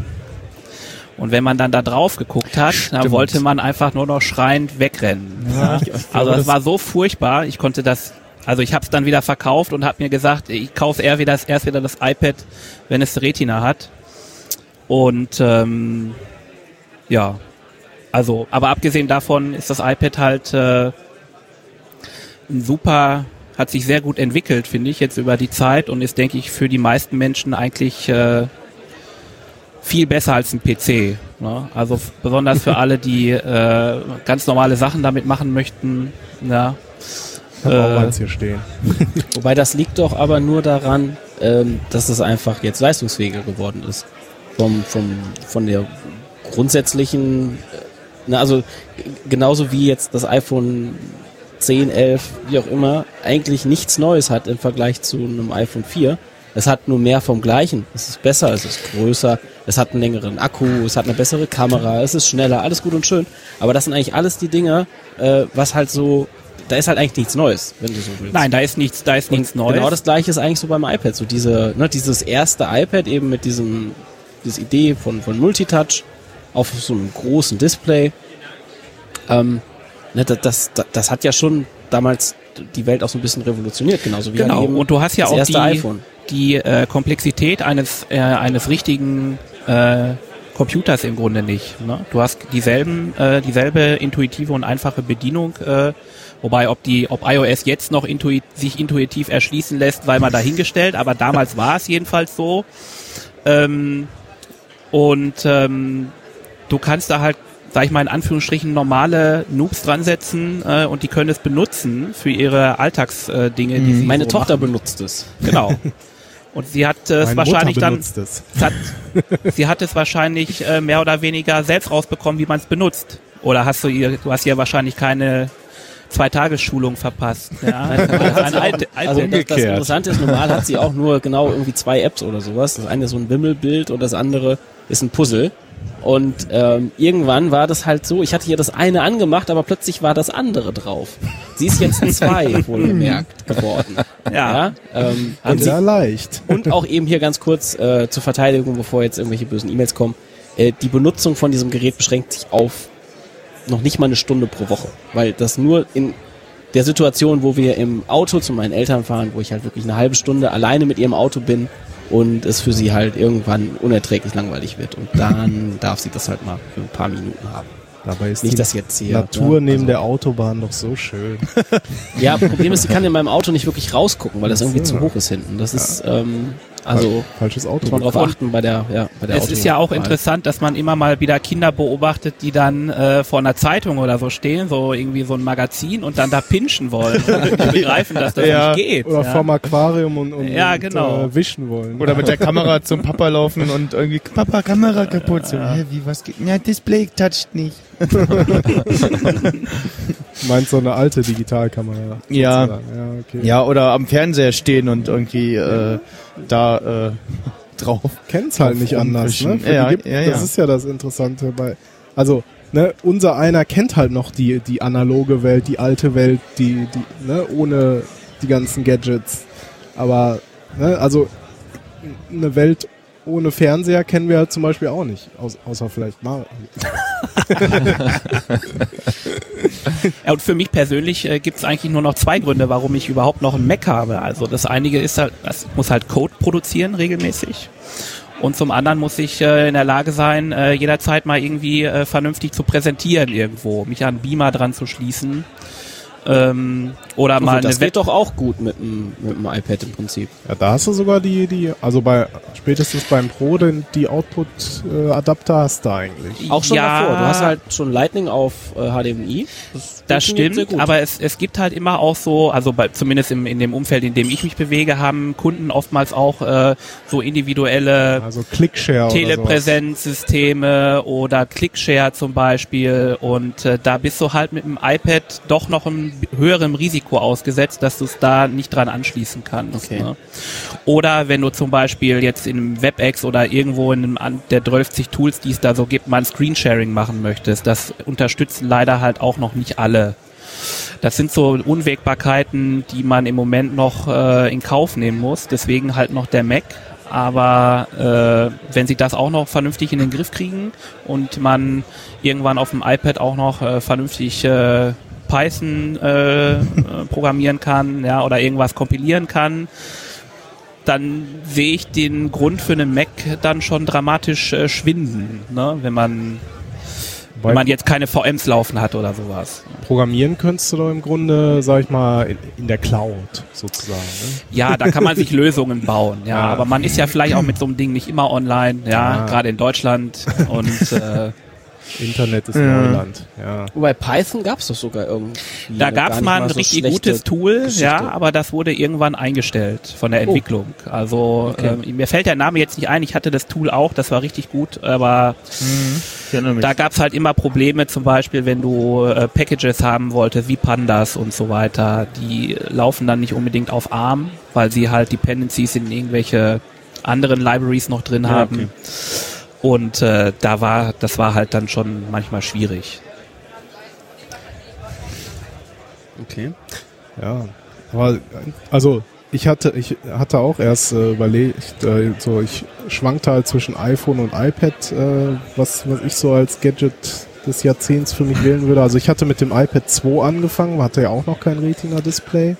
Und wenn man dann da drauf geguckt hat, dann Stimmt. wollte man einfach nur noch schreiend wegrennen. Ja, also glaube, das, das- war so furchtbar, ich konnte das, also ich habe es dann wieder verkauft und habe mir gesagt, ich kaufe eher wieder erst wieder das iPad, wenn es Retina hat. Und ähm, ja, also, aber abgesehen davon ist das iPad halt äh, ein super, hat sich sehr gut entwickelt, finde ich, jetzt über die Zeit und ist, denke ich, für die meisten Menschen eigentlich äh, viel besser als ein PC. Ne? Also besonders für alle, die äh, ganz normale Sachen damit machen möchten. Ja, Ich auch äh, eins hier stehen. Wobei das liegt doch aber nur daran, ähm, dass es einfach jetzt leistungsfähiger geworden ist. Vom, vom, von der grundsätzlichen, äh, na, also genauso wie jetzt das iPhone 10, 11, wie auch immer, eigentlich nichts Neues hat im Vergleich zu einem iPhone 4. Es hat nur mehr vom Gleichen. Es ist besser, es ist größer, es hat einen längeren Akku, es hat eine bessere Kamera, es ist schneller, alles gut und schön. Aber das sind eigentlich alles die Dinge, äh, was halt so, da ist halt eigentlich nichts Neues, wenn du so willst. nein, da ist nichts, da ist nichts Und Neues. Genau das gleiche ist eigentlich so beim iPad. So diese, ne, dieses erste iPad eben mit diesem, diese Idee von, von Multitouch auf so einem großen Display. Ähm, ne, das, das, das, hat ja schon damals die Welt auch so ein bisschen revolutioniert, genauso wie Genau, eben und du hast ja auch die, iPhone. die äh, Komplexität eines, äh, eines richtigen äh, Computers im Grunde nicht. Ne? Du hast dieselben, äh, dieselbe intuitive und einfache Bedienung, äh, wobei ob die, ob iOS jetzt noch intuit, sich intuitiv erschließen lässt, weil man dahingestellt, aber damals war es jedenfalls so. Ähm, und ähm, du kannst da halt, sag ich mal in Anführungsstrichen, normale Noobs dran setzen äh, und die können es benutzen für ihre Alltagsdinge, äh, Dinge, die sie Meine so Tochter machen. benutzt es. Genau. Und sie hat äh, es Meine wahrscheinlich dann, benutzt es. hat, sie hat es wahrscheinlich äh, mehr oder weniger selbst rausbekommen, wie man es benutzt. Oder hast du ihr, du hast ihr wahrscheinlich keine Zwei-Tagesschulung verpasst. Ja, ein alte, Also alte, das, das Interessante ist, normal hat sie auch nur genau irgendwie zwei Apps oder sowas. Das eine ist so ein Wimmelbild und das andere ist ein Puzzle. Und ähm, irgendwann war das halt so, ich hatte hier das eine angemacht, aber plötzlich war das andere drauf. Sie ist jetzt zwei, wohlgemerkt, geworden. ja. Ähm, haben sie, Sehr leicht. und auch eben hier ganz kurz äh, zur Verteidigung, bevor jetzt irgendwelche bösen E-Mails kommen. Äh, die Benutzung von diesem Gerät beschränkt sich auf noch nicht mal eine Stunde pro Woche, weil das nur in der Situation, wo wir im Auto zu meinen Eltern fahren, wo ich halt wirklich eine halbe Stunde alleine mit ihrem Auto bin und es für sie halt irgendwann unerträglich langweilig wird und dann darf sie das halt mal für ein paar Minuten haben. Dabei ist Nicht die das jetzt hier. Natur ja, neben also- der Autobahn doch so schön. Ja, Problem ist, sie kann in meinem Auto nicht wirklich rausgucken, weil das irgendwie zu hoch ist hinten. Das ist ähm, also Falsches Auto. muss man drauf achten bei der ja bei der Es ist ja auch interessant, dass man immer mal wieder Kinder beobachtet, die dann äh, vor einer Zeitung oder so stehen, so irgendwie so ein Magazin und dann da pinschen wollen und begreifen, dass das Ja. nicht geht. Oder ja. vorm Aquarium und, und, Ja, und genau. äh, wischen wollen. Oder mit der Kamera zum Papa laufen und irgendwie, Papa, Kamera kaputt. So, hä, wie, was geht? Ja, Display toucht nicht. Meint so eine alte Digitalkamera. Ja. Ja, okay. Ja, oder am Fernseher stehen und irgendwie äh, da äh, drauf. Kennt's halt nicht anders, ne? Ja, gibt, ja, ja. Das ist ja das Interessante bei, also, ne, unser einer kennt halt noch die, die analoge Welt, die alte Welt, die, die, ne, ohne die ganzen Gadgets. Aber, ne, also, eine Welt ohne Fernseher kennen wir halt zum Beispiel auch nicht. Außer vielleicht mal. Ja, und für mich persönlich äh, gibt es eigentlich nur noch zwei Gründe, warum ich überhaupt noch einen Mac habe. Also das einige ist halt, das muss halt Code produzieren regelmäßig. Und zum anderen muss ich äh, in der Lage sein, äh, jederzeit mal irgendwie äh, vernünftig zu präsentieren irgendwo, mich an Beamer dran zu schließen. Ähm, oder mal das geht doch auch gut mit dem, mit dem iPad im Prinzip. Ja, da hast du sogar die, die, also bei, spätestens beim Pro, den, die Output-Adapter hast du eigentlich. Auch schon Ja. davor. Du hast halt schon Lightning auf äh, HDMI. Das sehr stimmt, aber es, es gibt halt immer auch so, also bei, zumindest im, in dem Umfeld, in dem ich mich bewege, haben Kunden oftmals auch äh, so individuelle Also Clickshare oder. Telepräsenzsysteme oder Clickshare zum Beispiel und äh, da bist du halt mit dem iPad doch noch einem höheren Risiko ausgesetzt, dass du es da nicht dran anschließen kannst. Okay. Ne? Oder wenn du zum Beispiel jetzt in einem WebEx oder irgendwo in einem der 12 Tools, die es da so gibt, mal ein Screensharing machen möchtest, das unterstützen leider halt auch noch nicht alle. Das sind so Unwägbarkeiten, die man im Moment noch äh, in Kauf nehmen muss. Deswegen halt noch der Mac. Aber äh, wenn sie das auch noch vernünftig in den Griff kriegen und man irgendwann auf dem iPad auch noch äh, vernünftig äh, Python äh, äh, programmieren kann, ja, oder irgendwas kompilieren kann, dann sehe ich den Grund für einen Mac dann schon dramatisch äh, schwinden, ne? wenn man wenn man jetzt keine VMs laufen hat oder sowas. Programmieren könntest du doch im Grunde, sag ich mal, in, in der Cloud sozusagen. Ne? Ja, da kann man sich Lösungen bauen, ja, Ja. aber man ist ja vielleicht auch mit so einem Ding nicht immer online, ja, Ja. gerade in Deutschland und äh, Internet ist Ja. Neuland. Ja. Wobei Python gab es doch sogar irgendwie. da gab es mal ein so richtig gutes Tool, Geschichte. ja, aber das wurde irgendwann eingestellt von der Entwicklung. Also Okay. ähm, mir fällt der Name jetzt nicht ein, ich hatte das Tool auch, das war richtig gut, aber mich. da gab es halt immer Probleme, zum Beispiel wenn du äh, Packages haben wolltest, wie Pandas und so weiter, die laufen dann nicht unbedingt auf ARM, weil sie halt Dependencies in irgendwelche anderen Libraries noch drin haben. Und äh, da war, das war halt dann schon manchmal schwierig. Okay. Ja, aber also ich hatte ich hatte auch erst äh, überlegt, äh, so ich schwankte halt zwischen iPhone und iPad, äh, was was ich so als Gadget des Jahrzehnts für mich wählen würde. Also ich hatte mit dem iPad 2 angefangen, hatte ja auch noch kein Retina-Display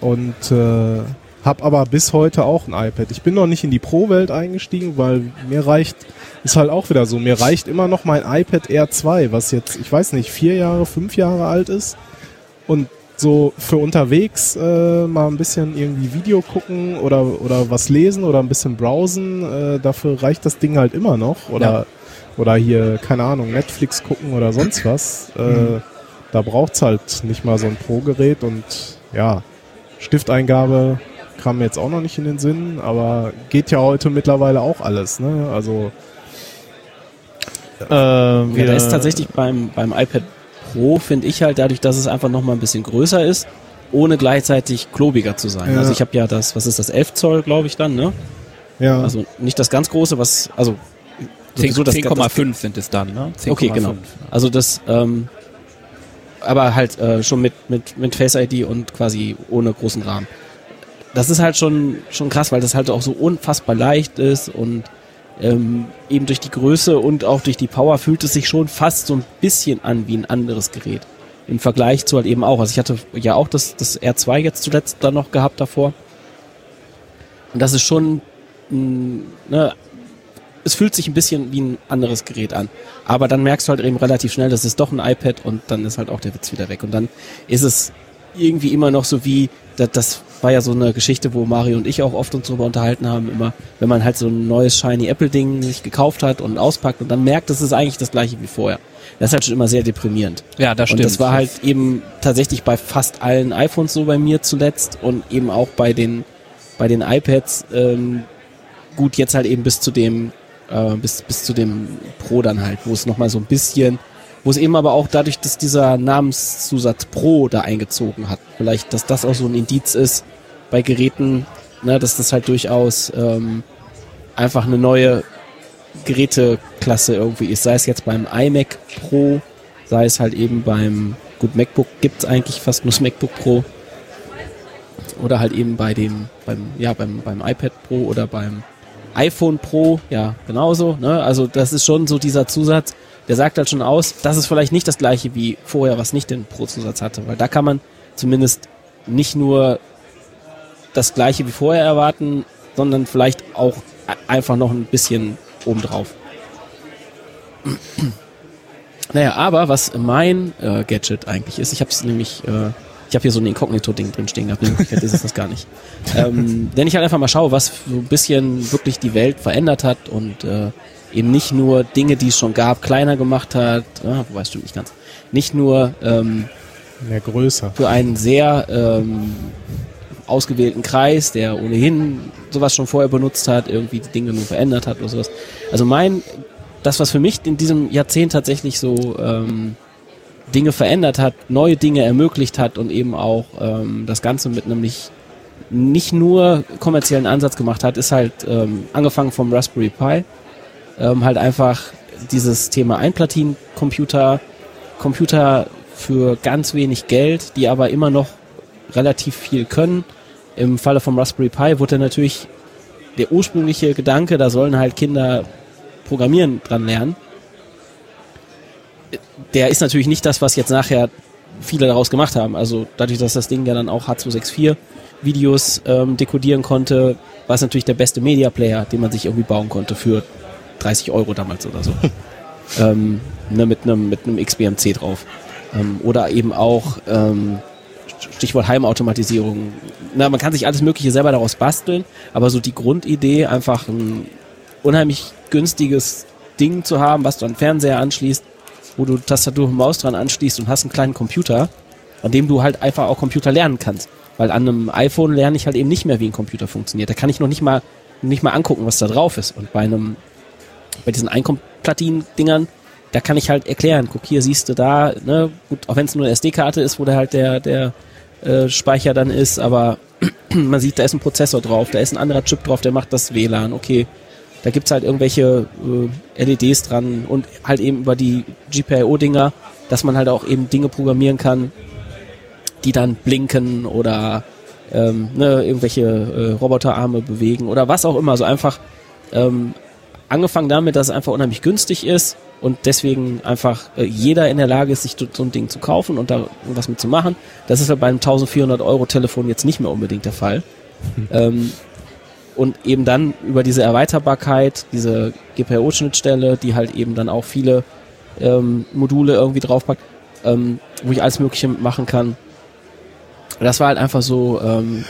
und äh, Hab aber bis heute auch ein iPad. Ich bin noch nicht in die Pro-Welt eingestiegen, weil mir reicht, ist halt auch wieder so, mir reicht immer noch mein iPad Air 2, was jetzt, ich weiß nicht, vier Jahre, fünf Jahre alt ist. Und so für unterwegs äh, mal ein bisschen irgendwie Video gucken oder, oder was lesen oder ein bisschen browsen, äh, dafür reicht das Ding halt immer noch. Oder, Ja. oder hier, keine Ahnung, Netflix gucken oder sonst was. Äh, Da braucht's halt nicht mal so ein Pro-Gerät und ja, Stifteingabe kam mir jetzt auch noch nicht in den Sinn, aber geht ja heute mittlerweile auch alles, ne? Also Äh, Ja, da ist tatsächlich beim, beim iPad Pro, finde ich halt, dadurch, dass es einfach nochmal ein bisschen größer ist, ohne gleichzeitig klobiger zu sein. Ja. Also ich habe ja das, was ist das, 11 Zoll, glaube ich dann, ne? ja, Also nicht das ganz große, was, also 10 sowieso das- 10,5 sind es dann, ne? 10,5. Okay, genau. Also das, ähm, aber halt äh, schon mit, mit, mit Face ID und quasi ohne großen Rahmen. Das ist halt schon, schon krass, weil das halt auch so unfassbar leicht ist und ähm, eben durch die Größe und auch durch die Power fühlt es sich schon fast so ein bisschen an wie ein anderes Gerät. Im Vergleich zu halt eben auch. Also ich hatte ja auch das, das R2 jetzt zuletzt dann noch gehabt davor. Und das ist schon, mh, ne, es fühlt sich ein bisschen wie ein anderes Gerät an. Aber dann merkst du halt eben relativ schnell, das ist doch ein iPad und dann ist halt auch der Witz wieder weg. Und dann ist es irgendwie immer noch so wie, das, das war ja so eine Geschichte, wo Mario und ich auch oft uns drüber unterhalten haben, immer, wenn man halt so ein neues shiny Apple-Ding sich gekauft hat und auspackt und dann merkt, das ist eigentlich das gleiche wie vorher. Das ist halt schon immer sehr deprimierend. Ja, das Und stimmt. das war halt eben tatsächlich bei fast allen iPhones so bei mir zuletzt und eben auch bei den bei den iPads ähm, gut jetzt halt eben bis zu dem äh, bis bis zu dem Pro dann halt, wo es noch mal so ein bisschen, wo es eben aber auch dadurch, dass dieser Namenszusatz Pro da eingezogen hat, vielleicht, dass das auch so ein Indiz ist bei Geräten, ne, dass das halt durchaus ähm, einfach eine neue Geräteklasse irgendwie ist, sei es jetzt beim iMac Pro, sei es halt eben beim, gut, MacBook gibt's eigentlich fast nur das MacBook Pro. Oder halt eben bei dem, beim, ja, beim, beim iPad Pro oder beim iPhone Pro, ja, genauso, ne? Also das ist schon so dieser Zusatz, der sagt halt schon aus, das ist vielleicht nicht das gleiche wie vorher, was nicht den Pro-Zusatz hatte, weil da kann man zumindest nicht nur das gleiche wie vorher erwarten, sondern vielleicht auch a- einfach noch ein bisschen obendrauf. Naja, aber was mein äh, Gadget eigentlich ist, ich habe es nämlich, äh, ich habe hier so ein Inkognito-Ding drin stehen gehabt, in Wirklichkeit ist es das gar nicht. Ähm, wenn ich halt einfach mal schaue, was so ein bisschen wirklich die Welt verändert hat und äh, eben nicht nur Dinge, die es schon gab, kleiner gemacht hat, ah, wobei es stimmt nicht ganz, nicht nur ähm, mehr größer. für einen sehr ähm, ausgewählten Kreis, der ohnehin sowas schon vorher benutzt hat, irgendwie die Dinge nur verändert hat oder sowas. Also mein, das, was für mich in diesem Jahrzehnt tatsächlich so ähm, Dinge verändert hat, neue Dinge ermöglicht hat und eben auch ähm, das Ganze mit einem nicht, nicht nur kommerziellen Ansatz gemacht hat, ist halt ähm, angefangen vom Raspberry Pi, ähm, halt einfach dieses Thema Einplatinencomputer, Computer für ganz wenig Geld, die aber immer noch relativ viel können. Im Falle vom Raspberry Pi wurde natürlich der ursprüngliche Gedanke, da sollen halt Kinder Programmieren dran lernen. Der ist natürlich nicht das, was jetzt nachher viele daraus gemacht haben. Also dadurch, dass das Ding ja dann auch H264 Videos ähm, dekodieren konnte, war es natürlich der beste Media Player, den man sich irgendwie bauen konnte für 30 Euro damals oder so. ähm, ne, mit einem mit einem XBMC drauf. Ähm, oder eben auch ähm, Stichwort Heimautomatisierung. Na, man kann sich alles Mögliche selber daraus basteln, aber so die Grundidee, einfach ein unheimlich günstiges Ding zu haben, was du an den Fernseher anschließt, wo du Tastatur und Maus dran anschließt und hast einen kleinen Computer, an dem du halt einfach auch Computer lernen kannst. Weil an einem iPhone lerne ich halt eben nicht mehr, wie ein Computer funktioniert. Da kann ich noch nicht mal, nicht mal angucken, was da drauf ist. Und bei einem, bei diesen Einkom-Platinen-Dingern, da kann ich halt erklären, guck hier, siehst du da, ne, gut, auch wenn es nur eine SD-Karte ist, wo da halt der, der äh, Speicher dann ist, aber man sieht, da ist ein Prozessor drauf, da ist ein anderer Chip drauf, der macht das WLAN, okay. Da gibt's halt irgendwelche äh, LEDs dran und halt eben über die GPIO-Dinger, dass man halt auch eben Dinge programmieren kann, die dann blinken oder ähm, ne, irgendwelche äh, Roboterarme bewegen oder was auch immer. So einfach ähm, angefangen damit, dass es einfach unheimlich günstig ist und deswegen einfach äh, jeder in der Lage ist, sich so ein Ding zu kaufen und da irgendwas mit zu machen. Das ist halt beim 1400 Euro Telefon jetzt nicht mehr unbedingt der Fall. ähm, und eben dann über diese Erweiterbarkeit, diese GPIO-Schnittstelle, die halt eben dann auch viele ähm, Module irgendwie draufpackt, ähm, wo ich alles Mögliche machen kann. Das war halt einfach so ähm,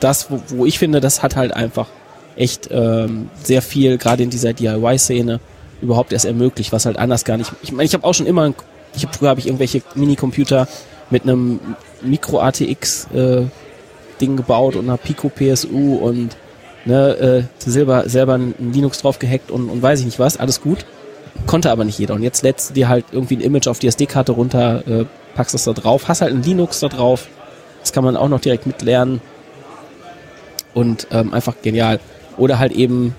das, wo, wo ich finde, das hat halt einfach echt ähm, sehr viel, gerade in dieser DIY-Szene, überhaupt erst ermöglicht, was halt anders gar nicht. Ich meine, ich habe auch schon immer, ich habe früher habe ich irgendwelche Minicomputer mit einem Micro ATX äh, Ding gebaut und einer Pico PSU und ne, äh, selber selber ein Linux drauf gehackt und, und weiß ich nicht was, alles gut. Konnte aber nicht jeder. Und jetzt lädst du dir halt irgendwie ein Image auf die SD-Karte runter, äh, packst das da drauf, hast halt ein Linux da drauf. Das kann man auch noch direkt mitlernen. Und ähm, einfach genial. Oder halt eben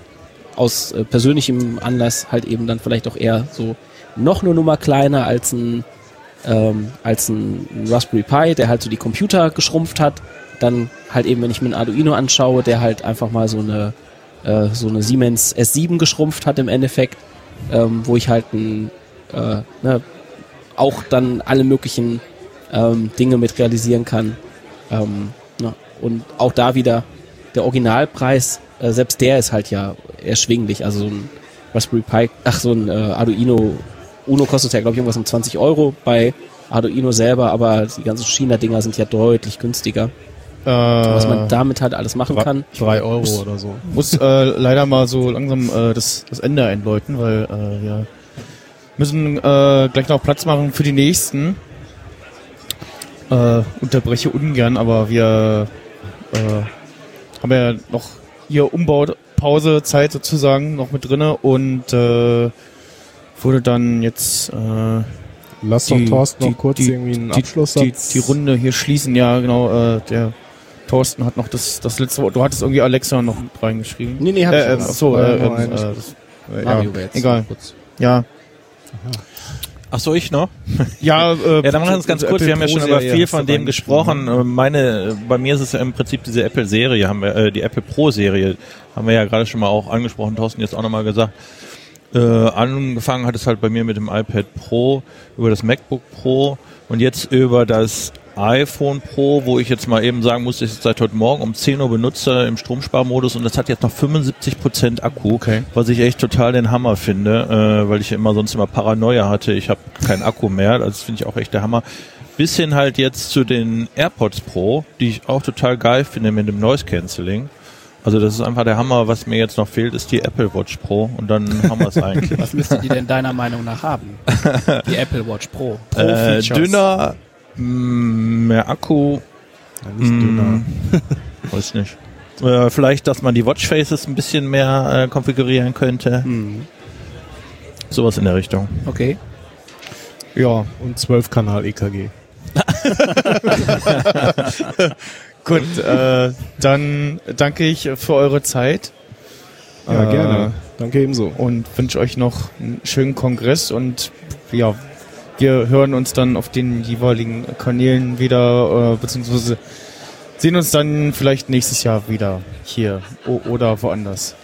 aus äh, persönlichem Anlass halt eben dann vielleicht auch eher so noch eine Nummer kleiner als ein ähm, als ein Raspberry Pi, der halt so die Computer geschrumpft hat. Dann halt eben, wenn ich mir ein Arduino anschaue, der halt einfach mal so eine äh, so eine Siemens S7 geschrumpft hat im Endeffekt, ähm, wo ich halt ein, äh, ne, auch dann alle möglichen ähm, Dinge mit realisieren kann. Ähm, ne, und auch da wieder der Originalpreis, äh, selbst der ist halt ja erschwinglich. Also so ein Raspberry Pi, ach so ein äh, Arduino Uno kostet ja glaube ich irgendwas um 20 Euro bei Arduino selber, aber die ganzen China-Dinger sind ja deutlich günstiger. Äh, Was man damit halt alles machen kann. Drei Euro oder so. muss äh, leider mal so langsam äh, das, das Ende einläuten, weil äh, wir müssen äh, gleich noch Platz machen für die nächsten. Äh, unterbreche ungern, aber wir äh, haben ja noch hier Umbaupause-Zeit sozusagen noch mit drinne und äh, wurde dann jetzt äh, Lass doch Thorsten noch kurz irgendwie einen die, Abschlusssatz. die, die Runde hier schließen. Ja, genau. Äh, der Thorsten hat noch das, das letzte Wort. Du hattest irgendwie Alexa noch mit reingeschrieben. Nee, nee, hab äh, ich äh, schon. ach so, Ja, äh, äh, eins. äh, das, äh, ja, egal. Kurz. Ja, Ach so, ich noch? ja, äh, Ja, dann machen wir es ganz kurz. Wir haben ja schon über viel von dem gesprochen. ne? Äh, Meine, bei mir ist es ja im Prinzip diese Apple-Serie, haben wir, äh, die Apple Pro-Serie, haben wir ja gerade schon mal auch angesprochen, Thorsten jetzt auch nochmal gesagt. Äh, angefangen hat es halt bei mir mit dem iPad Pro, über das MacBook Pro und jetzt über das iPhone Pro, wo ich jetzt mal eben sagen muss, ich es seit heute Morgen um 10 Uhr benutze im Stromsparmodus und das hat jetzt noch 75% Akku, Okay. was ich echt total den Hammer finde, äh, weil ich immer sonst immer Paranoia hatte, ich habe keinen Akku mehr, also das finde ich auch echt der Hammer. Bis hin halt jetzt zu den AirPods Pro, die ich auch total geil finde mit dem Noise Cancelling. Also das ist einfach der Hammer, was mir jetzt noch fehlt, ist die Apple Watch Pro und dann haben wir es eigentlich. Was müsste die denn deiner Meinung nach haben? Die Apple Watch Pro. äh, Features. dünner, mehr Akku, Ja, nicht Mm. dünner. weiß nicht. Äh, vielleicht, dass man die Watchfaces ein bisschen mehr äh, konfigurieren könnte. Hm. Sowas in der Richtung. Okay. Ja, Und 12 Kanal E EKG. gut. äh, dann danke ich für eure Zeit. Ja, Äh, gerne. Danke ebenso. Und wünsche euch noch einen schönen Kongress und ja, wir hören uns dann auf den jeweiligen Kanälen wieder, äh, beziehungsweise sehen uns dann vielleicht nächstes Jahr wieder hier o oder woanders.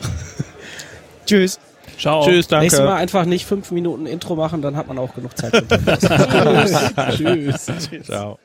Tschüss. Ciao. Tschüss, danke. Nächstes Mal einfach nicht fünf Minuten Intro machen, dann hat man auch genug Zeit. für Tschüss. Tschüss. Ciao.